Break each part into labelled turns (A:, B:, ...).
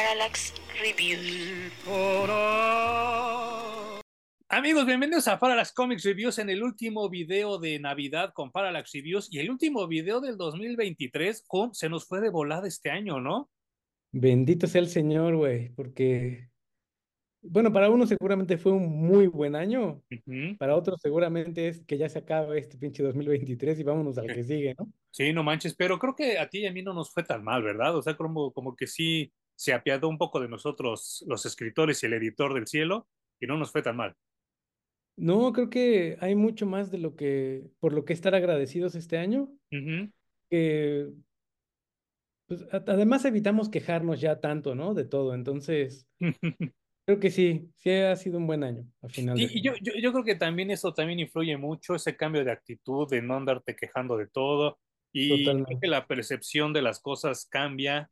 A: Parallax Reviews.
B: Amigos, bienvenidos a Parallax Comics Reviews en el último video de Navidad con Parallax Reviews y el último video del 2023 con se nos fue de volada este año, ¿no?
C: Bendito sea el Señor, güey, porque, bueno, para uno seguramente fue un muy buen año, para otros seguramente es que ya se acaba este pinche 2023 y vámonos al que sigue, ¿no?
B: Sí, no manches, pero creo que a ti y a mí no nos fue tan mal, ¿verdad? O sea, como, como que sí se apiadó un poco de nosotros los escritores y el editor del cielo y no nos fue tan mal.
C: No, creo que hay mucho más de lo que, por lo que estar agradecidos este año, pues, a- además evitamos quejarnos ya tanto, ¿no? De todo, entonces, creo que sí, sí ha sido un buen año, a final de
B: Y, y yo, yo, yo creo que también eso también influye mucho, ese cambio de actitud, de no andarte quejando de todo. Y creo que
C: Totalmente.
B: la percepción de las cosas cambia,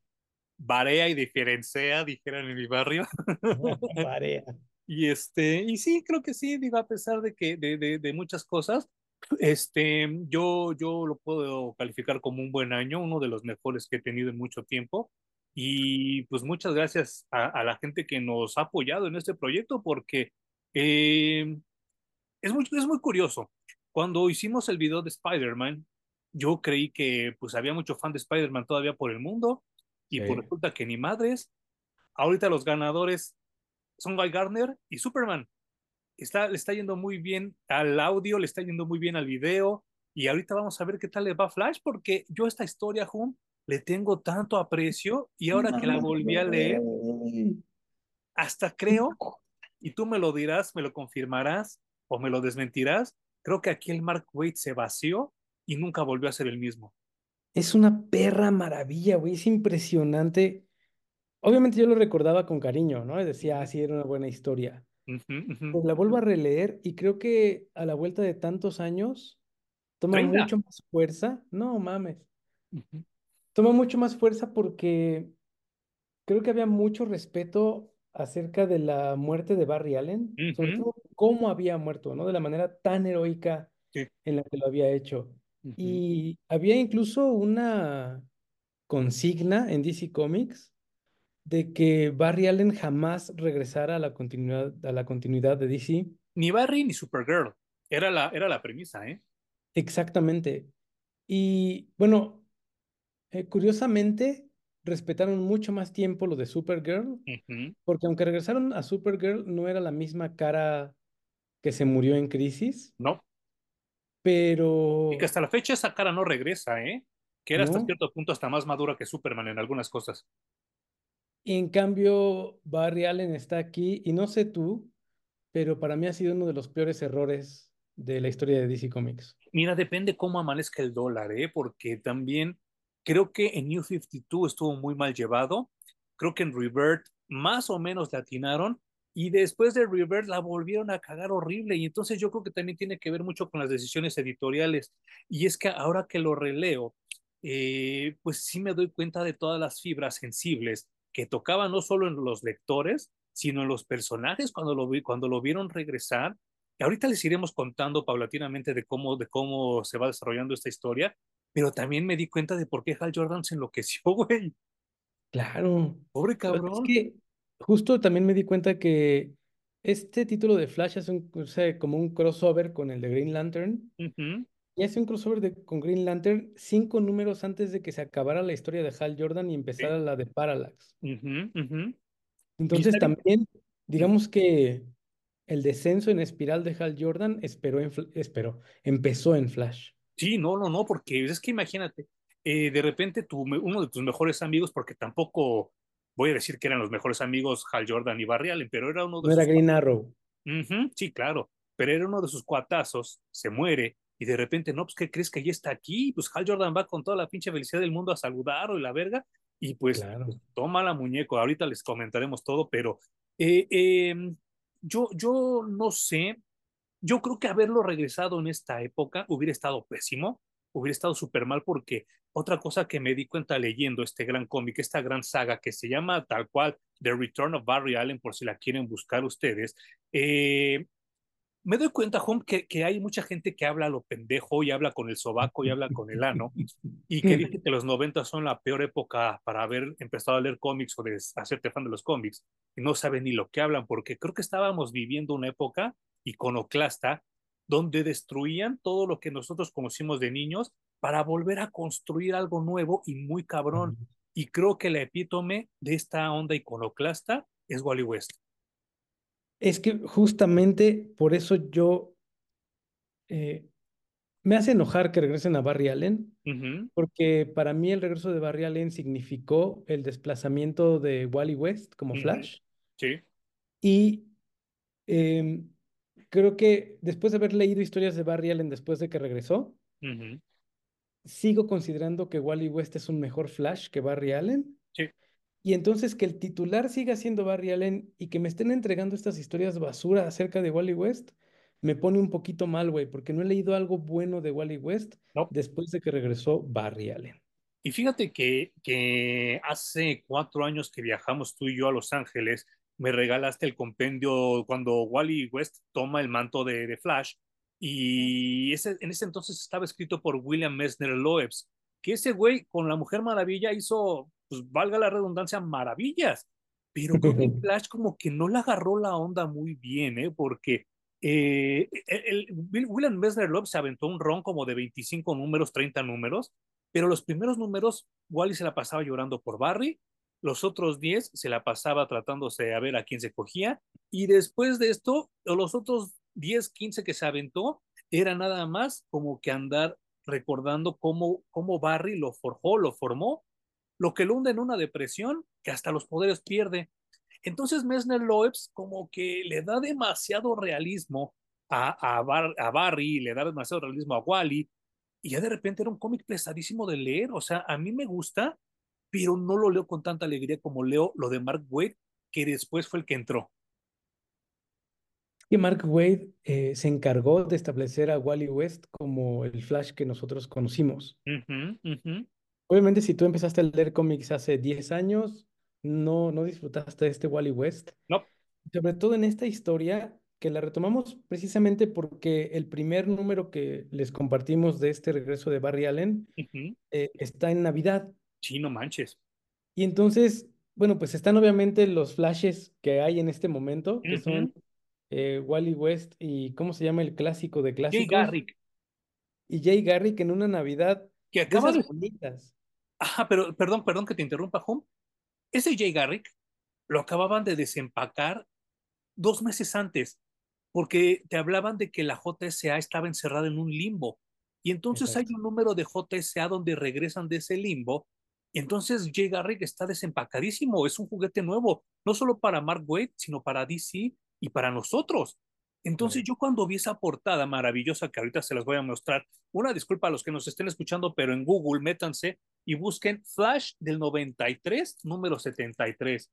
B: varía y diferencia, dijeran en mi barrio.
C: Parea.
B: Y este, y sí, creo que sí, digo, a pesar de que de, de, de muchas cosas, este, yo, yo lo puedo calificar como un buen año, uno de los mejores que he tenido en mucho tiempo. Y pues muchas gracias a, a la gente que nos ha apoyado en este proyecto, porque eh, es muy, es muy curioso. Cuando hicimos el video de Spider-Man, yo creí que pues había mucho fan de Spider-Man todavía por el mundo, y pues
C: Sí.
B: resulta que ni madres. Ahorita los ganadores son Guy Gardner y Superman. Está, le está yendo muy bien al audio, le está yendo muy bien al video, y ahorita vamos a ver qué tal le va Flash, porque yo esta historia, Hum, le tengo tanto aprecio, y ahora que la volví a leer, hasta creo, y tú me lo dirás, me lo confirmarás, o me lo desmentirás, creo que aquí el Mark Waid se vació y nunca volvió a ser el mismo.
C: Es una perra maravilla, güey, es impresionante. Obviamente yo lo recordaba con cariño, ¿no? Decía, ah, sí, era una buena historia. Pero la vuelvo a releer y creo que a la vuelta de tantos años toma
B: 30.
C: mucho más fuerza. No mames. Toma mucho más fuerza porque creo que había mucho respeto acerca de la muerte de Barry Allen, sobre todo cómo había muerto, ¿no? De la manera tan heroica
B: Sí.
C: en la que lo había hecho. Y había incluso una consigna en DC Comics de que Barry Allen jamás regresara a la continuidad, a la continuidad de DC.
B: Ni Barry ni Supergirl. Era la, era la premisa, ¿eh?
C: Exactamente. Y bueno, eh, curiosamente respetaron mucho más tiempo lo de Supergirl, porque aunque regresaron a Supergirl, no era la misma cara que se murió en Crisis,
B: No. Y que
C: pero
B: hasta la fecha esa cara no regresa, ¿eh? Que era hasta
C: no.
B: cierto punto hasta más madura que Superman en algunas cosas.
C: En cambio, Barry Allen está aquí, y no sé tú, pero para mí ha sido uno de los peores errores de la historia de DC Comics.
B: Mira, depende cómo amanezca el dólar, ¿eh? Porque también creo que en New 52 estuvo muy mal llevado. Creo que en Revert más o menos le atinaron. Y después de Revert la volvieron a cagar horrible. Y entonces yo creo que también tiene que ver mucho con las decisiones editoriales. Y es que ahora que lo releo, eh, pues sí me doy cuenta de todas las fibras sensibles que tocaban no solo en los lectores, sino en los personajes cuando lo, vi, cuando lo vieron regresar. Y ahorita les iremos contando paulatinamente de cómo, de cómo se va desarrollando esta historia, pero también me di cuenta de por qué Hal Jordan se enloqueció, güey.
C: Claro.
B: Pobre
C: Pero Es
B: cabrón.
C: que justo también me di cuenta que este título de Flash es un, o sea, como un crossover con el de Green Lantern. Y hace un crossover de- con Green Lantern cinco números antes de que se acabara la historia de Hal Jordan y
B: sí,
C: empezara la de Parallax. Entonces también, digamos que el descenso en espiral de Hal Jordan esperó en, esperó, empezó en Flash.
B: Sí, no, no, no, porque es que imagínate, eh, de repente tu, uno de tus mejores amigos, porque tampoco voy a decir que eran los mejores amigos Hal Jordan y Barry Allen, pero era uno de
C: No era
B: sus
C: Green Arrow.
B: Sí, claro, pero era uno de sus cuatazos, se muere y de repente, no, pues, ¿qué crees que ya está aquí? Pues Hal Jordan va con toda la pinche felicidad del mundo a saludarlo y la verga, y pues,
C: Claro.
B: pues, toma la muñeco, ahorita les comentaremos todo, pero eh, eh, yo, yo no sé, yo creo que haberlo regresado en esta época hubiera estado pésimo, hubiera estado súper mal porque otra cosa que me di cuenta leyendo este gran cómic, esta gran saga que se llama tal cual The Return of Barry Allen, por si la quieren buscar ustedes, eh, me doy cuenta, Home, que, que, hay mucha gente que habla a lo pendejo y habla con el sobaco y habla con el ano y que dice que los 90 son la peor época para haber empezado a leer cómics o de hacerte fan de los cómics y no saben ni lo que hablan porque creo que estábamos viviendo una época iconoclasta donde destruían todo lo que nosotros conocimos de niños para volver a construir algo nuevo y muy cabrón. Y creo que la epítome de esta onda iconoclasta es Wally West.
C: Es que justamente por eso yo eh, me hace enojar que regresen a Barry Allen, porque para mí el regreso de Barry Allen significó el desplazamiento de Wally West como Flash.
B: Sí.
C: Y em, creo que después de haber leído historias de Barry Allen después de que regresó, sigo considerando que Wally West es un mejor Flash que Barry Allen.
B: Sí.
C: Y entonces que el titular siga siendo Barry Allen y que me estén entregando estas historias basura acerca de Wally West, me pone un poquito mal, güey, porque no he leído algo bueno de Wally West después de que regresó Barry Allen.
B: Y fíjate que, que hace cuatro años que viajamos tú y yo a Los Ángeles, me regalaste el compendio cuando Wally West toma el manto de, de Flash y ese, en ese entonces estaba escrito por William Messner Loebs, que ese güey con la Mujer Maravilla hizo pues valga la redundancia, maravillas. Pero que Flash como que no le agarró la onda muy bien, ¿eh? Porque eh, el, William Messner Love se aventó un ron como de 25 números, 30 números, pero los primeros números, Wally se la pasaba llorando por Barry, los otros 10 se la pasaba tratándose a ver a quién se cogía, y después de esto, los otros 10, 15 que se aventó, era nada más como que andar recordando cómo, cómo Barry lo forjó, lo formó, lo que lo hunde en una depresión que hasta los poderes pierde. Entonces Messner Loebs como que le da demasiado realismo a, a, Barry, le da demasiado realismo a Wally, y ya de repente era un cómic pesadísimo de leer. O sea, a mí me gusta, pero no lo leo con tanta alegría como leo lo de Mark Wade, que después fue el que entró.
C: Y Mark Wade eh, se encargó de establecer a Wally West como el Flash que nosotros conocimos. Obviamente, si tú empezaste a leer cómics hace 10 años, no, no disfrutaste de este Wally West.
B: No.
C: Sobre todo en esta historia, que la retomamos precisamente porque el primer número que les compartimos de este regreso de Barry Allen eh, está en Navidad.
B: Sí, no manches.
C: Y entonces, bueno, pues están obviamente los flashes que hay en este momento, que son eh, Wally West y ¿cómo se llama el clásico de clásicos?
B: Jay Garrick.
C: Y Jay Garrick en una Navidad.
B: Que acaba de... Bonitas. Ajá, pero perdón, perdón que te interrumpa, Home. Ese Jay Garrick lo acababan de desempacar dos meses antes, porque te hablaban de que la JSA estaba encerrada en un limbo. Y entonces hay un número de JSA donde regresan de ese limbo. Y entonces Jay Garrick está desempacadísimo, es un juguete nuevo, no solo para Mark Waid, sino para DC y para nosotros. Entonces yo cuando vi esa portada maravillosa que ahorita se las voy a mostrar, una disculpa a los que nos estén escuchando, pero en Google métanse y busquen Flash del 93, número 73.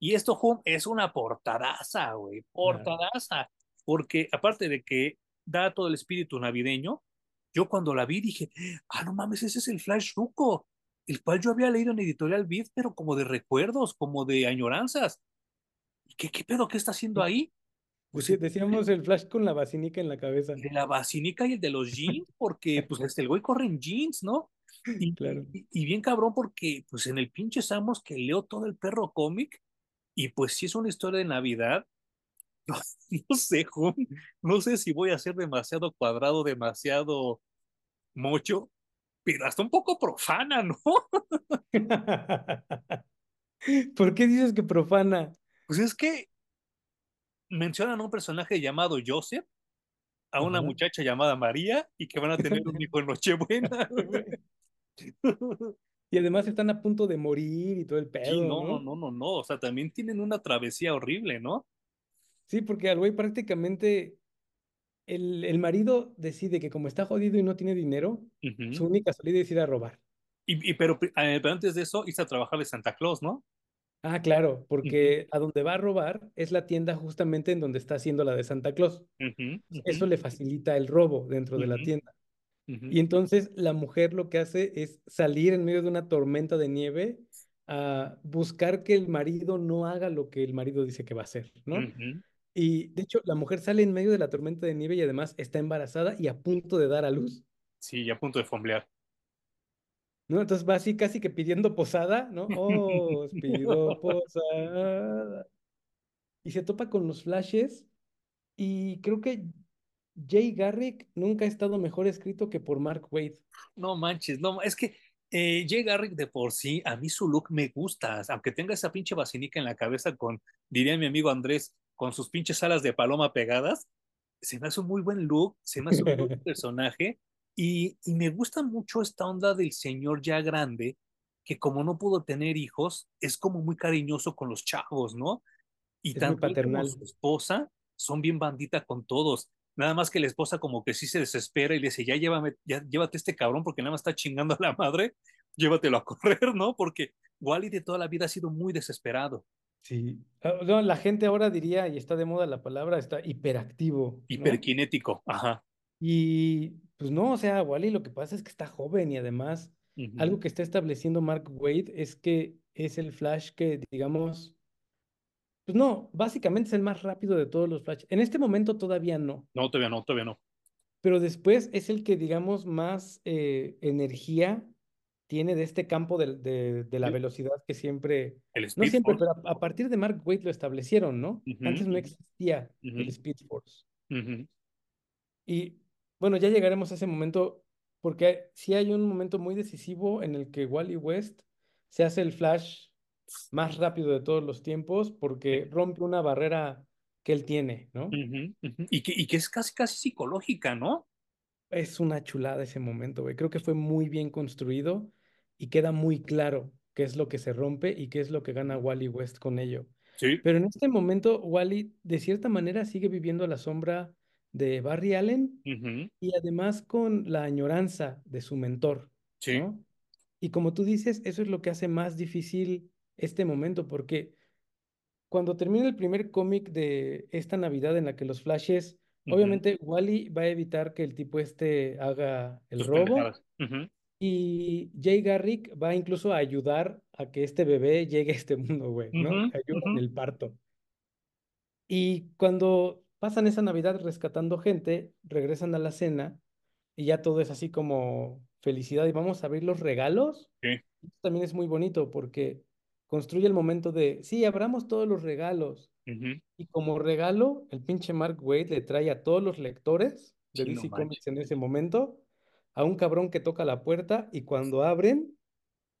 B: Y esto, es una portadaza, güey, portadaza. Porque aparte de que da todo el espíritu navideño, yo cuando la vi dije, ah, no mames, ese es el Flash Ruco, el cual yo había leído en Editorial Beat, pero como de recuerdos, como de añoranzas. ¿Y qué, qué pedo? ¿Qué está haciendo ahí?
C: Pues sí, decíamos el Flash con la basinica en la cabeza.
B: De la basinica y el de los jeans, porque pues este, el güey corre en jeans, ¿no? Y,
C: claro.
B: y, bien cabrón porque pues en el pinche Samos que leo todo el perro cómic y pues si es una historia de Navidad, no, sé, no sé si voy a ser demasiado cuadrado, demasiado mocho, hasta un poco profana, ¿no?
C: ¿Por qué dices que profana?
B: Pues es que mencionan a un personaje llamado Joseph, a una muchacha llamada María y que van a tener un hijo en Nochebuena.
C: y además están a punto de morir y todo el pedo.
B: no, no, no, no, no. O sea, también tienen una travesía horrible, ¿no?
C: Sí, porque al güey prácticamente el, el, marido decide que como está jodido y no tiene dinero, su única salida es ir a robar.
B: Y, pero, eh, pero, antes de eso, hizo a trabajar de Santa Claus, ¿no?
C: Ah, claro, porque a donde va a robar es la tienda justamente en donde está haciendo la de Santa Claus. Eso le facilita el robo dentro de la tienda. Y entonces la mujer lo que hace es salir en medio de una tormenta de nieve a buscar que el marido no haga lo que el marido dice que va a hacer, ¿no? Y de hecho, la mujer sale en medio de la tormenta de nieve y además está embarazada y a punto de dar a luz.
B: Sí, y a punto de fomblear.
C: ¿No? Entonces va así casi que pidiendo posada, ¿no? Oh, os pido posada. Y se topa con los flashes y creo que Jay Garrick nunca ha estado mejor escrito que por Mark Wade.
B: No manches, no, es que eh, Jay Garrick de por sí, a mí su look me gusta, aunque tenga esa pinche vacinica en la cabeza con, diría mi amigo Andrés, con sus pinches alas de paloma pegadas, se me hace un muy buen look, se me hace un buen personaje y, y me gusta mucho esta onda del señor ya grande, que como no pudo tener hijos, es como muy cariñoso con los chavos, ¿no? Y
C: Es
B: tanto él como
C: paternal.
B: su esposa son bien bandita con todos. Nada más que la esposa como que sí se desespera y le dice, ya llévame, ya llévate este cabrón porque nada más está chingando a la madre, llévatelo a correr, ¿no? Porque Wally de toda la vida ha sido muy desesperado,
C: Sí. Ah, no, la gente ahora diría, y está de moda la palabra, está hiperactivo, ¿no?
B: hiperkinético, ajá.
C: Y pues no, o sea, Wally lo que pasa es que está joven y además algo que está estableciendo Mark Wade es que es el Flash que, digamos, pues no, básicamente es el más rápido de todos los Flash. En este momento todavía no,
B: No, todavía no, todavía no.
C: pero después es el que, digamos, más eh, energía tiene de este campo de, de- de la velocidad que siempre,
B: El
C: no
B: Speed
C: siempre,
B: Force.
C: pero a, a partir de Mark Wade lo establecieron, ¿no?
B: Ujú,
C: Antes no existía el
B: ujú,
C: Speed Force.
B: ujú.
C: Y bueno, ya llegaremos a ese momento, porque sí hay un momento muy decisivo en el que Wally West se hace el Flash más rápido de todos los tiempos porque rompe una barrera que él tiene, ¿no?
B: Y que, y que es casi, casi psicológica, ¿no?
C: Es una chulada ese momento, güey. Creo que fue muy bien construido y queda muy claro qué es lo que se rompe y qué es lo que gana Wally West con ello.
B: Sí.
C: Pero en este momento, Wally, de cierta manera, sigue viviendo a la sombra de Barry Allen y además con la añoranza de su mentor,
B: Sí.
C: ¿no? Y como tú dices, eso es lo que hace más difícil este momento, porque cuando termina el primer cómic de esta Navidad en la que los flashes, obviamente Wally va a evitar que el tipo este haga el
B: Sus
C: robo y Jay Garrick va incluso a ayudar a que este bebé llegue a este mundo, güey, ¿no? Ayuda en el parto. Y cuando pasan esa Navidad rescatando gente, regresan a la cena y ya todo es así como felicidad y vamos a abrir los regalos.
B: Sí.
C: Esto también es muy bonito porque construye el momento de, sí, abramos todos los regalos. Y como regalo, el pinche Mark Wade le trae a todos los lectores de
B: Sí,
C: DC. Comics en ese momento a un cabrón que toca la puerta y cuando abren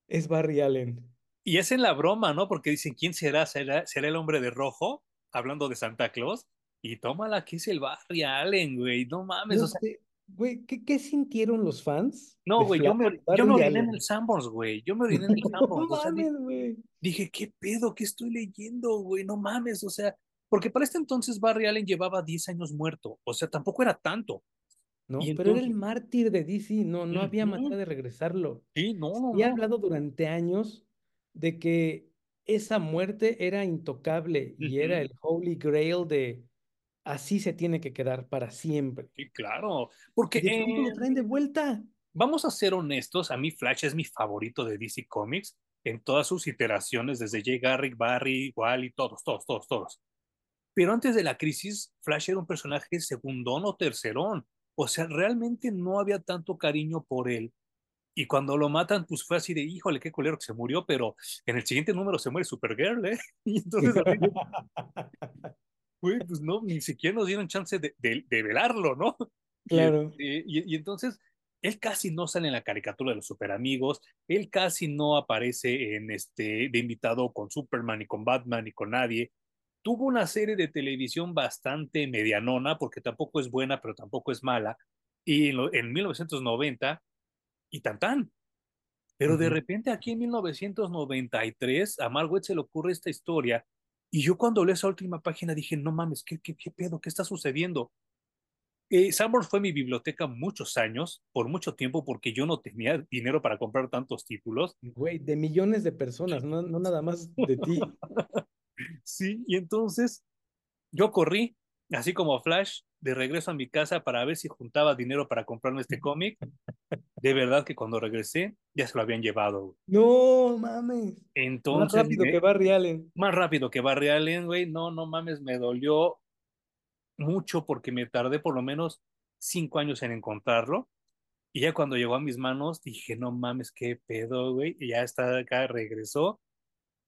C: es Barry Allen.
B: Y es en la broma, ¿no? Porque dicen, ¿quién será? ¿Será, será el hombre de rojo? Hablando de Santa Claus. Y tómala, que es el Barry Allen, güey. No mames,
C: No
B: o sea,
C: sé, güey, ¿qué, qué sintieron los fans
B: no, güey, yo me, yo me oriné en el Sanborns, güey. Yo me oriné en el
C: No
B: Sanborns. O sea, di-
C: mames, güey.
B: dije, ¿qué pedo? ¿Qué estoy leyendo, güey? No mames, o sea, porque para este entonces Barry Allen llevaba 10 años muerto. O sea, tampoco era tanto.
C: No, pero era el
B: entonces,
C: mártir de DC, no, no había
B: ujú,
C: manera de regresarlo.
B: sí, no, no,
C: Y ha
B: no.
C: hablado durante años de que esa muerte era intocable y era
B: Ujú,
C: el Holy Grail de así se tiene que quedar para siempre.
B: Sí, claro. Porque
C: pronto lo
B: eh,
C: traen de vuelta.
B: Vamos a ser honestos, a mí Flash es mi favorito de DC Comics en todas sus iteraciones, desde Jay Garrick, Barry, Wally, todos, todos, todos, todos. Pero antes de la crisis, Flash era un personaje segundón o tercerón. O sea, realmente no había tanto cariño por él. Y cuando lo matan, pues fue así de, híjole, qué culero que se murió, pero en el siguiente número se muere Supergirl, ¿eh? Y entonces, güey, pues no, ni siquiera nos dieron chance de, de, de velarlo, ¿no? Y,
C: Claro.
B: este, y, y entonces, él casi no sale en la caricatura de los superamigos, él casi no aparece en este, de invitado con Superman, ni con Batman, ni con nadie. Tuvo una serie de televisión bastante medianona, porque tampoco es buena, pero tampoco es mala, y en, lo- en 1990, y tan tan. Pero de repente aquí en 1993 a Margaret se le ocurre esta historia y yo cuando leí esa última página dije, no mames, ¿qué, qué, qué pedo? ¿Qué está sucediendo? Eh, Sanborns fue mi biblioteca muchos años, por mucho tiempo, porque yo no tenía dinero para comprar tantos títulos.
C: Güey, de millones de personas, no, no nada más de ti.
B: Sí, y entonces yo corrí, así como Flash, de regreso a mi casa para ver si juntaba dinero para comprarme este cómic. De verdad que cuando regresé ya se lo habían llevado.
C: No mames. Más
B: Entonces,
C: rápido
B: me-
C: que Barry Allen.
B: más rápido que Barry Allen, güey. No, no mames, me dolió mucho porque me tardé por lo menos cinco años en encontrarlo. Y ya cuando llegó a mis manos dije, no mames, qué pedo, güey. Y ya está acá, regresó.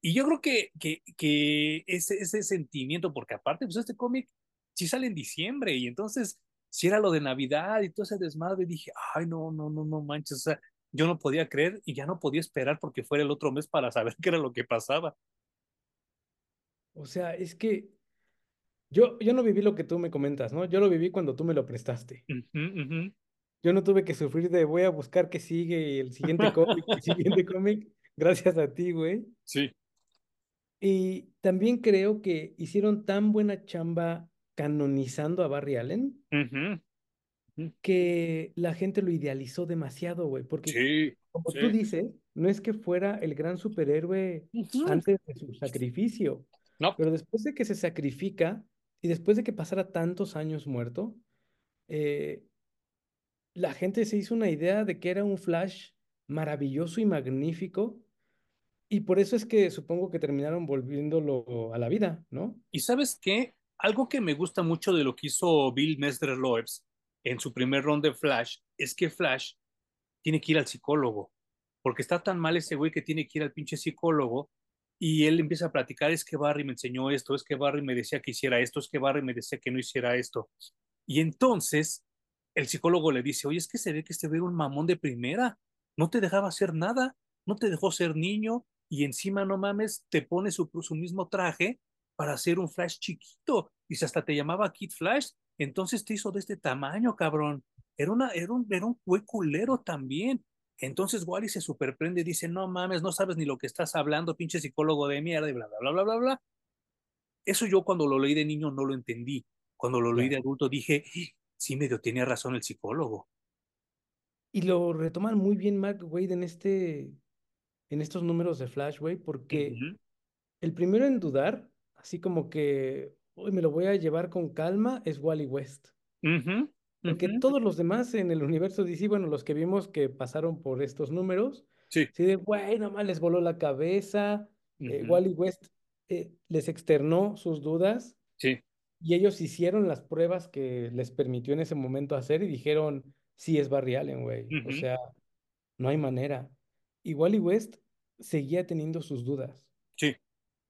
B: Y yo creo que, que, que ese, ese sentimiento, porque aparte, pues este cómic sí sale en diciembre y entonces si era lo de Navidad y todo ese desmadre, dije, ay, no, no, no, no manches, o sea, yo no podía creer y ya no podía esperar porque fuera el otro mes para saber qué era lo que pasaba.
C: O sea, es que yo, yo no viví lo que tú me comentas, ¿no? Yo lo viví cuando tú me lo prestaste. Yo no tuve que sufrir de voy a buscar qué sigue el siguiente cómic, el siguiente cómic, gracias a ti, güey.
B: Sí.
C: Y también creo que hicieron tan buena chamba canonizando a Barry Allen que la gente lo idealizó demasiado, güey, porque como tú dices, no es que fuera el gran superhéroe antes de su sacrificio,
B: no.
C: pero después de que se sacrifica y después de que pasara tantos años muerto, eh, la gente se hizo una idea de que era un Flash maravilloso y magnífico, y por eso es que supongo que terminaron volviéndolo a la vida, ¿no?
B: Y sabes qué, algo que me gusta mucho de lo que hizo Bill Mestre en su primer round de Flash es que Flash tiene que ir al psicólogo, porque está tan mal ese güey que tiene que ir al pinche psicólogo y él empieza a platicar, es que Barry me enseñó esto, es que Barry me decía que hiciera esto, es que Barry me decía que no hiciera esto. Y entonces el psicólogo le dice, oye, es que se ve que este era un mamón de primera, no te dejaba hacer nada, no te dejó ser niño y encima, no mames, te pone su, su mismo traje para hacer un Flash chiquito. Y si hasta te llamaba Kid Flash, entonces te hizo de este tamaño, cabrón. Era, una, era, un, era un culero también. Entonces Wally se superprende y dice, no mames, no sabes ni lo que estás hablando, pinche psicólogo de mierda, y bla, bla, bla, bla, bla, bla. Eso yo cuando lo leí de niño no lo entendí. Cuando lo leí de adulto dije, sí, medio tenía razón el psicólogo.
C: Y lo retoman muy bien Mark Wade en, este, en estos números de Flash, güey, porque el primero en dudar así como que hoy me lo voy a llevar con calma, es Wally West. Porque todos los demás en el universo DC, bueno, los que vimos que pasaron por estos números,
B: sí,
C: sí de, güey, nomás les voló la cabeza. Eh, Wally West eh, les externó sus dudas.
B: Sí.
C: Y ellos hicieron las pruebas que les permitió en ese momento hacer y dijeron, sí, es Barry Allen, güey. O sea, no hay manera. Y Wally West seguía teniendo sus dudas.
B: Sí.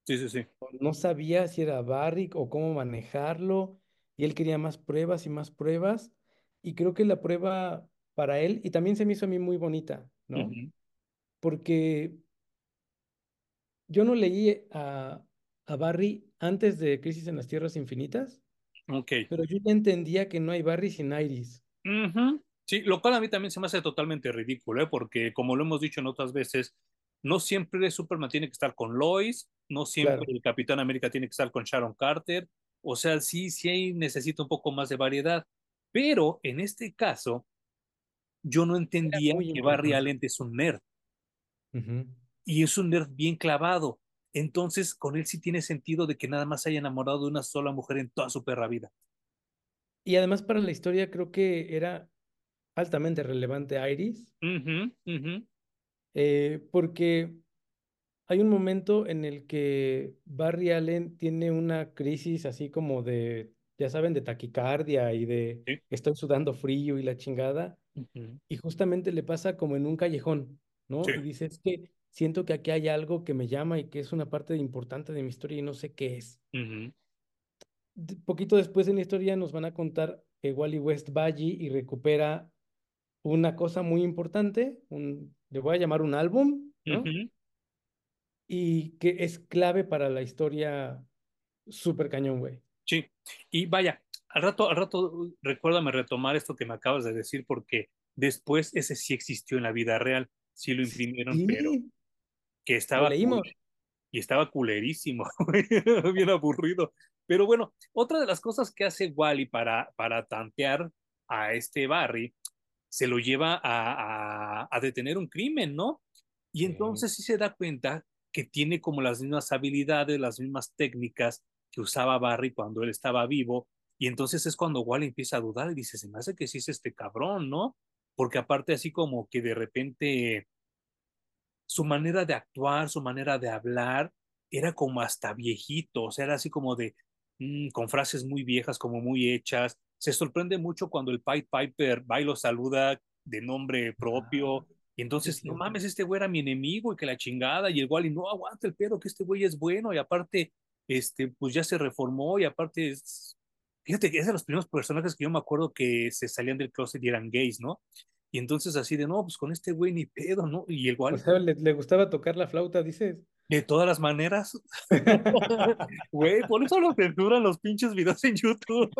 B: Sí, sí, sí.
C: No sabía si era Barry o cómo manejarlo, y él quería más pruebas y más pruebas, y creo que la prueba para él, y también se me hizo a mí muy bonita, ¿no? Porque yo no leí a, a Barry antes de Crisis en las Tierras Infinitas,
B: Ok.
C: pero yo ya entendía que no hay Barry sin Iris.
B: Sí, lo cual a mí también se me hace totalmente ridículo, ¿eh? porque como lo hemos dicho en otras veces, no siempre Superman tiene que estar con Lois, no siempre el Capitán América tiene que estar con Sharon Carter, o sea, sí, sí necesita un poco más de variedad, pero en este caso, yo no entendía que Barry Allen es un nerd. Y es un nerd bien clavado. Entonces, con él sí tiene sentido de que nada más haya enamorado de una sola mujer en toda su perra vida.
C: Y además para la historia creo que era altamente relevante Iris. Eh, porque hay un momento en el que Barry Allen tiene una crisis así como de, ya saben, de taquicardia y de estoy sudando frío y la chingada. Y justamente le pasa como en un callejón, ¿no? Y dice, es que siento que aquí hay algo que me llama y que es una parte importante de mi historia y no sé qué es. Poquito después en la historia nos van a contar que Wally West va allí y recupera una cosa muy importante, un, le voy a llamar un álbum, ¿no? Y que es clave para la historia súper cañón, güey.
B: Sí, y vaya, al rato, al rato, recuérdame retomar esto que me acabas de decir, porque después ese sí existió en la vida real, sí lo imprimieron, pero que estaba...
C: leímos.
B: y estaba culerísimo, bien aburrido. Pero bueno, otra de las cosas que hace Wally para, para tantear a este Barry se lo lleva a, a, detener un crimen, ¿no? Y entonces sí se da cuenta que tiene como las mismas habilidades, las mismas técnicas que usaba Barry cuando él estaba vivo. Y entonces es cuando Wally empieza a dudar y dice, se me hace que sí es este cabrón, ¿no? Porque aparte así como que de repente su manera de actuar, su manera de hablar, era como hasta viejito, o sea, era así como de, mm, con frases muy viejas, como muy hechas. Se sorprende mucho cuando el Pied Piper va y lo saluda de nombre propio.
C: Ah,
B: y entonces,
C: sí,
B: no mames, este güey era mi enemigo y que la chingada. Y el Wally, no aguanta el pedo, que este güey es bueno. Y aparte, este, pues ya se reformó. Y aparte, es... fíjate que es de los primeros personajes que yo me acuerdo que se salían del closet y eran gays, ¿no? Y entonces así de, no, pues con este güey ni pedo, ¿no? Y el
C: O
B: Wally,
C: sea, le, le gustaba tocar la flauta, dices.
B: de todas las maneras, güey, por eso lo censuran los pinches videos en YouTube.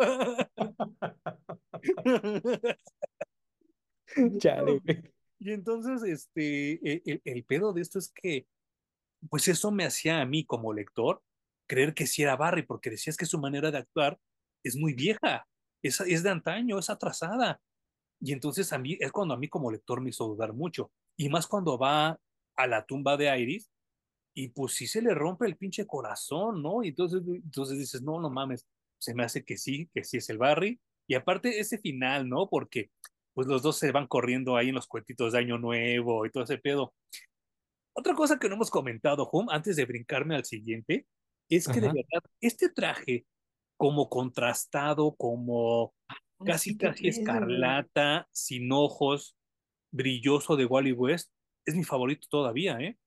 C: Chale, güey.
B: Y entonces, este, e- el, el pedo de esto es que, pues eso me hacía a mí como lector creer que sí era Barry, porque decías que su manera de actuar es muy vieja, es, es de antaño, es atrasada. Y entonces a mí, es cuando a mí como lector me hizo dudar mucho. Y más cuando va a la tumba de Iris y pues sí se le rompe el pinche corazón, ¿no? Y entonces, entonces dices, no, no mames, se me hace que sí, que sí es el Barry. Y aparte ese final, ¿no? Porque pues los dos se van corriendo ahí en los cuentitos de Año Nuevo y todo ese pedo. Otra cosa que no hemos comentado, Hum, antes de brincarme al siguiente, es que de
C: Ajá.
B: verdad, este traje como contrastado, como casi casi escarlata, sin ojos, brilloso de Wally West, es mi favorito todavía, ¿eh?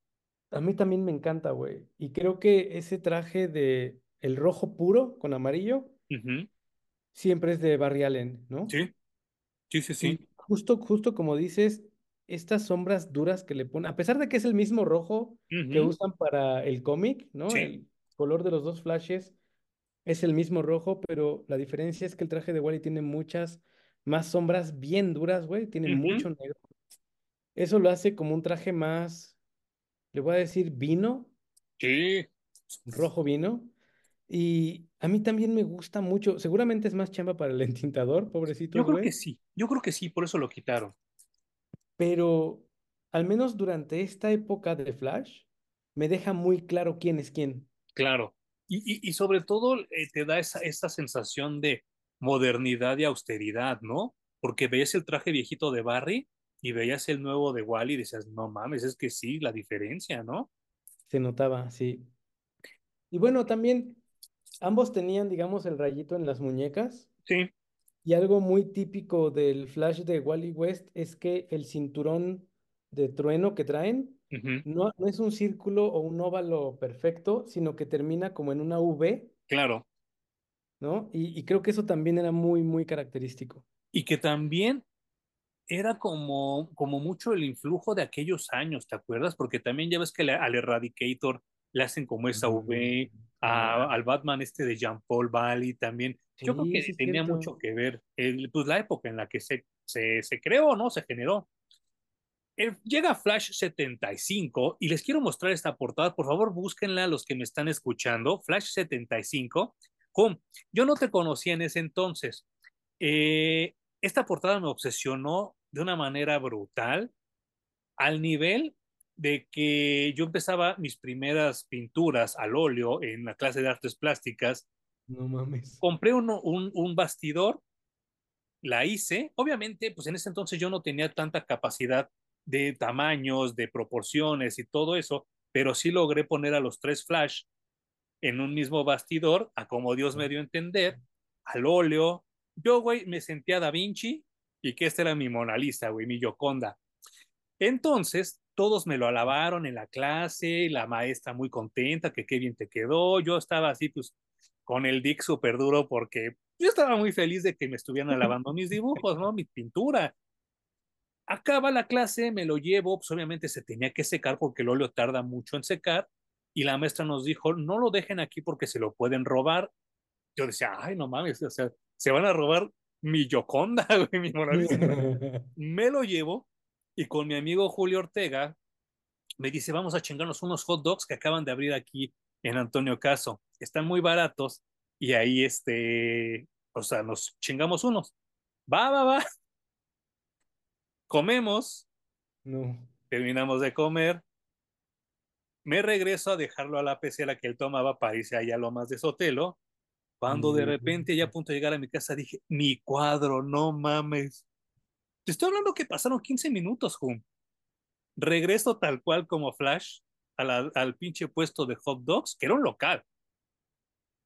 C: A mí también me encanta, güey. Y creo que ese traje de el rojo puro con amarillo siempre es de Barry Allen, ¿no?
B: Sí, sí, sí, sí.
C: Y justo, justo como dices, estas sombras duras que le pone, a pesar de que es el mismo rojo que usan para el cómic, ¿no?
B: Sí.
C: El color de los dos flashes es el mismo rojo, pero la diferencia es que el traje de Wally tiene muchas más sombras bien duras, güey. Tiene mucho negro. Eso lo hace como un traje más, le voy a decir vino,
B: Sí.
C: rojo vino. Y a mí también me gusta mucho. Seguramente es más chamba para el entintador,
B: Yo
C: pobrecitos,
B: creo que sí, yo creo que sí, por eso lo quitaron.
C: Pero al menos durante esta época de Flash, me deja muy claro quién es quién.
B: Claro. Y, y, y sobre todo eh, te da esa, esa sensación de modernidad y austeridad, ¿no? Porque veías el traje viejito de Barry y veías el nuevo de Wally y decías, no mames, es que sí, la diferencia, ¿no?
C: Se notaba, sí. Y bueno, también ambos tenían, digamos, el rayito en las muñecas.
B: Sí.
C: Y algo muy típico del Flash de Wally West es que el cinturón de trueno que traen No, no es un círculo o un óvalo perfecto, sino que termina como en una V,
B: Claro.
C: ¿no? Y, y creo que eso también era muy, muy característico.
B: Y que también era como, como mucho el influjo de aquellos años, ¿te acuerdas? Porque también ya ves que le- al Eradicator le hacen como esa V, a-
C: Ah,
B: al Batman este de Jean-Paul Valley también. Yo creo
C: Sí,
B: que
C: sí,
B: tenía
C: cierto.
B: mucho que ver el, pues, la época en la que se, se, se creó, ¿no? Se generó. Llega Flash 75 y les quiero mostrar esta portada. Por favor, búsquenla los que me están escuchando. Flash 75. Hum, yo no te conocía en ese entonces. Eh, esta portada me obsesionó de una manera brutal, al nivel de que yo empezaba mis primeras pinturas al óleo en la clase de artes plásticas.
C: No mames.
B: Compré uno, un, un bastidor, la hice. Obviamente, pues en ese entonces yo no tenía tanta capacidad de tamaños, de proporciones y todo eso, pero sí logré poner a los tres flash en un mismo bastidor, a como Dios me dio a entender, al óleo. Yo, güey, me sentía Da Vinci y que esta era mi Mona Lisa, güey, mi Yoconda. Entonces, todos me lo alabaron en la clase, la maestra muy contenta, que qué bien te quedó. Yo estaba así, pues, con el dick súper duro porque yo estaba muy feliz de que me estuvieran alabando mis dibujos, ¿no? Mi pintura. Acaba la clase, me lo llevo, pues obviamente se tenía que secar porque el óleo tarda mucho en secar y la maestra nos dijo, no lo dejen aquí porque se lo pueden robar. Yo decía, ay, no mames, o sea, se van a robar mi Yoconda, güey, mi. Me lo llevo y con mi amigo Julio Ortega me dice, vamos a chingarnos unos hot dogs que acaban de abrir aquí en Antonio Caso. Están muy baratos y ahí, este, o sea, nos chingamos unos. Va, va, va. Comemos,
C: No.
B: terminamos de comer. Me regreso a dejarlo a la pecera que él tomaba para irse allá a lo más de Sotelo. Cuando de repente, ya a punto de llegar a mi casa, dije, mi cuadro, no mames. Te estoy hablando que pasaron 15 minutos, Jun. Regreso tal cual como Flash a la- al pinche puesto de hot dogs, que era un local.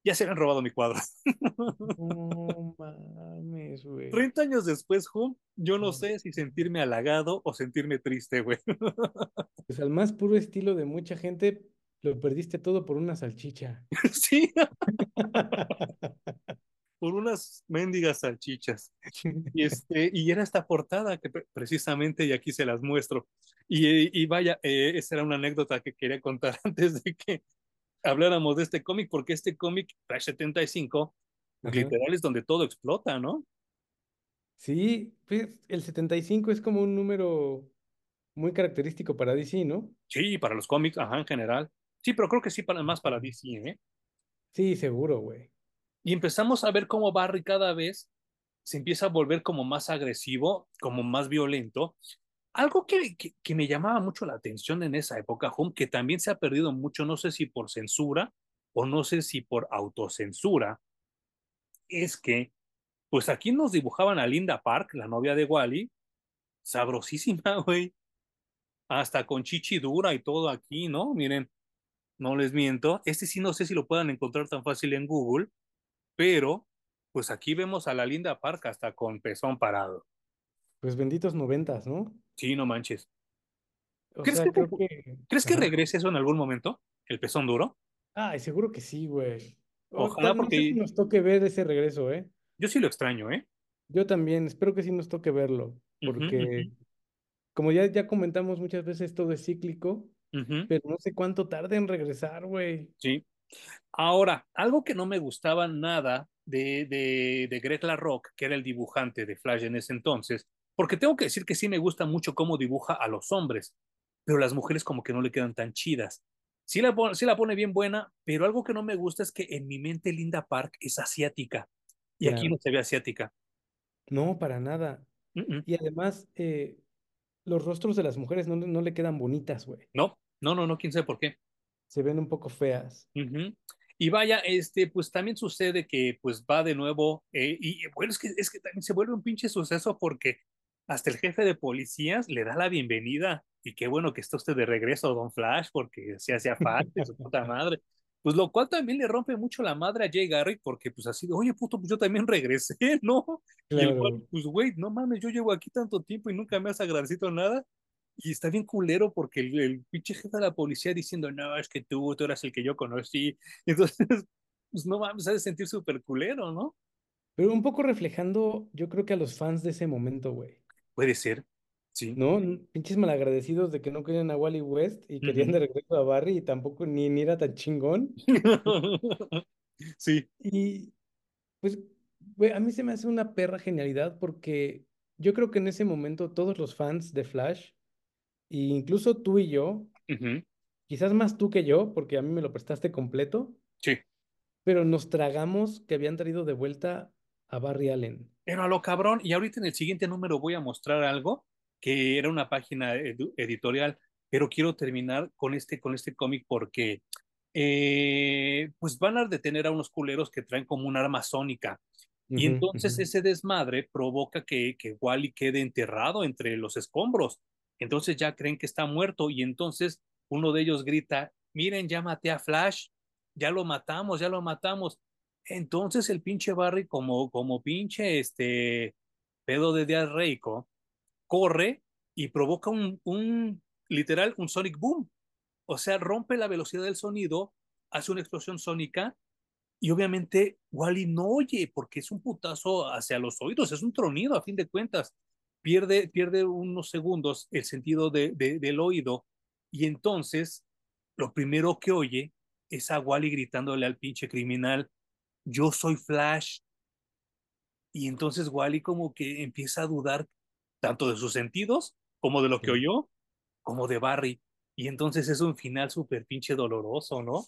B: Ya se han robado mi cuadro.
C: No mames, güey.
B: 30 años después, Hum, yo no sé si sentirme halagado o sentirme triste, güey.
C: Pues al más puro estilo de mucha gente, lo perdiste todo por una salchicha.
B: sí. por unas mendigas salchichas. Y, este, y era esta portada que precisamente, y aquí se las muestro. Y, y vaya, eh, esa era una anécdota que quería contar antes de que habláramos de este cómic, porque este cómic, Flash 75, literal es donde todo explota, ¿no?
C: Sí, pues el 75 es como un número muy característico para DC, ¿no?
B: Sí, para los cómics, ajá, en general. Sí, pero creo que sí, para, más para DC, ¿eh?
C: Sí, seguro, güey.
B: Y empezamos a ver cómo Barry cada vez se empieza a volver como más agresivo, como más violento. Algo que, que, me llamaba mucho la atención en esa época, Home, que también se ha perdido mucho, no sé si por censura o no sé si por autocensura, es que, pues aquí nos dibujaban a Linda Park, la novia de Wally, sabrosísima, güey. Hasta con chichi dura y todo aquí, ¿no? Miren, no les miento. Este sí no sé si lo puedan encontrar tan fácil en Google, pero pues aquí vemos a la Linda Park hasta con pezón parado.
C: Pues benditos noventas, ¿no?
B: Sí, no manches. ¿Crees, que, ¿crees que regrese eso en algún momento? ¿El pezón duro?
C: Ay, seguro que sí, güey. Ojalá porque no sé si nos toque ver ese regreso, ¿eh?
B: Yo sí lo extraño, ¿eh?
C: Yo también, espero que sí nos toque verlo, porque como ya, ya comentamos muchas veces, todo es cíclico, pero no sé cuánto tarde en regresar, güey.
B: Sí. Ahora, algo que no me gustaba nada de, de, de Greg LaRock, que era el dibujante de Flash en ese entonces, porque tengo que decir que sí me gusta mucho cómo dibuja a los hombres, pero las mujeres como que no le quedan tan chidas. Sí la, pone, sí la pone bien buena, pero algo que no me gusta es que en mi mente Linda Park es asiática y aquí no se ve asiática.
C: No, para nada. Y además, eh, los rostros de las mujeres no, no le quedan bonitas, güey.
B: No, no, no, no, quién sabe por qué.
C: Se ven un poco feas.
B: Y vaya, este, pues también sucede que pues va de nuevo, eh, y bueno, es que, es que también se vuelve un pinche suceso porque hasta el jefe de policías le da la bienvenida. Y qué bueno que está usted de regreso, Don Flash, porque se hacía falta, su puta madre. Pues lo cual también le rompe mucho la madre a Jay Garrick, porque pues así de, oye, puto, pues yo también regresé, ¿no? Y el cual, pues güey, no mames, yo llevo aquí tanto tiempo y nunca me has agradecido nada. Y está bien culero porque el, el pinche jefe de la policía diciendo, no, es que tú, tú eras el que yo conocí. Entonces, pues no mames, ha de sentir súper culero, ¿no?
C: Pero un poco reflejando, yo creo que a los fans de ese momento, güey.
B: Puede ser, sí.
C: ¿No? Pinches malagradecidos de que no querían a Wally West y querían de regreso a Barry y tampoco ni, ni era tan chingón.
B: sí.
C: Y pues, güey, a mí se me hace una perra genialidad porque yo creo que en ese momento todos los fans de Flash, e incluso tú y yo, quizás más tú que yo, porque a mí me lo prestaste completo.
B: Sí.
C: Pero nos tragamos que habían traído de vuelta a Barry Allen.
B: Pero a lo cabrón, y ahorita en el siguiente número voy a mostrar algo que era una página editorial, pero quiero terminar con este, con este cómic porque eh, pues van a detener a unos culeros que traen como un arma sónica. y entonces ese desmadre provoca que, que Wally quede enterrado entre los escombros. Entonces ya creen que está muerto y entonces uno de ellos grita, miren, ya maté a Flash, ya lo matamos, ya lo matamos. Entonces el pinche Barry, como, como pinche este pedo de diarreico, corre y provoca un, un, literal, un sonic boom. O sea, rompe la velocidad del sonido, hace una explosión sónica y obviamente Wally no oye porque es un putazo hacia los oídos, es un tronido a fin de cuentas. Pierde, pierde unos segundos el sentido de, de, del oído y entonces lo primero que oye es a Wally gritándole al pinche criminal, yo soy Flash. Y entonces Wally como que empieza a dudar tanto de sus sentidos como de lo que oyó, como de Barry. Y entonces es un final súper pinche doloroso, ¿no?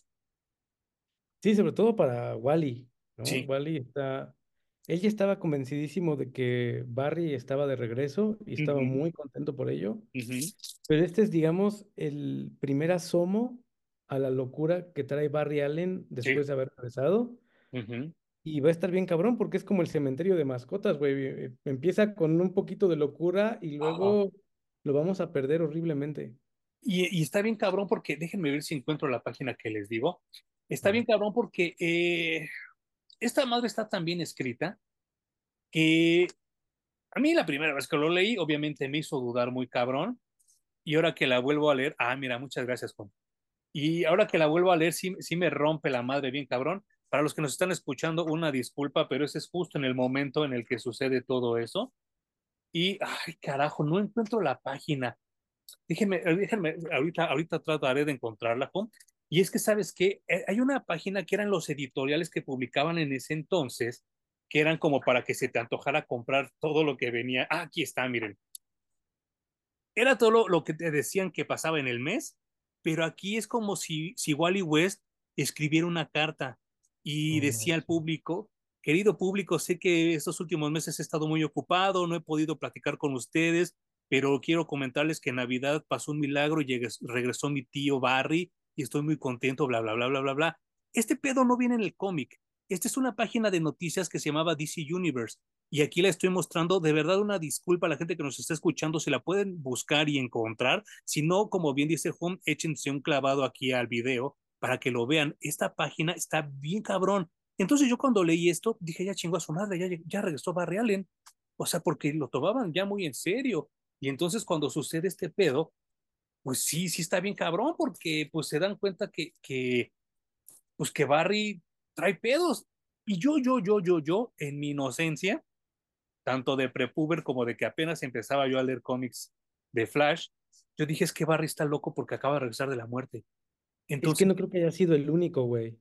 C: Sí, sobre todo para Wally, ¿no? Sí. Wally está, él ya estaba convencidísimo de que Barry estaba de regreso y estaba muy contento por ello. Pero este es, digamos, el primer asomo a la locura que trae Barry Allen después de haber regresado. Y va a estar bien cabrón porque es como el cementerio de mascotas, güey. Eh, empieza con un poquito de locura y luego lo vamos a perder horriblemente.
B: Y, y, está bien cabrón porque déjenme ver si encuentro la página que les digo. Está bien cabrón porque eh, esta madre está tan bien escrita que a mí la primera vez que lo leí, obviamente me hizo dudar muy cabrón. Y ahora que la vuelvo a leer, ah, mira, muchas gracias, Juan. Y ahora que la vuelvo a leer, sí, sí me rompe la madre bien cabrón. Para los que nos están escuchando, una disculpa, pero ese es justo en el momento en el que sucede todo eso. Y, ay, carajo, no encuentro la página. Déjenme, déjenme, ahorita, ahorita trataré de encontrarla, Juan. Y es que, ¿sabes qué? Eh, hay una página que eran los editoriales que publicaban en ese entonces, que eran como para que se te antojara comprar todo lo que venía. Ah, aquí está, miren. Era todo lo, que te decían que pasaba en el mes, pero aquí es como si, si Wally West escribiera una carta y decía al público, querido público, sé que estos últimos meses he estado muy ocupado, no he podido platicar con ustedes, pero quiero comentarles que en Navidad pasó un milagro y regresó mi tío Barry y estoy muy contento, bla, bla, bla, bla, bla, bla. Este pedo no viene en el cómic. Esta es una página de noticias que se llamaba DC Universe y aquí la estoy mostrando. De verdad, una disculpa a la gente que nos está escuchando, si la pueden buscar y encontrar. Si no, como bien dice Juan, échense un clavado aquí al video para que lo vean. Esta página está bien cabrón. Entonces yo cuando leí esto, dije, ya chingó a su madre, ya, ya regresó Barry Allen. O sea, porque lo tomaban ya muy en serio. Y entonces cuando sucede este pedo, pues sí, sí está bien cabrón, porque pues se dan cuenta que, que pues que Barry trae pedos. Y yo, yo, yo, yo, yo, en mi inocencia, tanto de prepuber como de que apenas empezaba yo a leer cómics de Flash, yo dije, es que Barry está loco porque acaba de regresar de la muerte.
C: Entonces, es que no creo que haya sido el único, güey.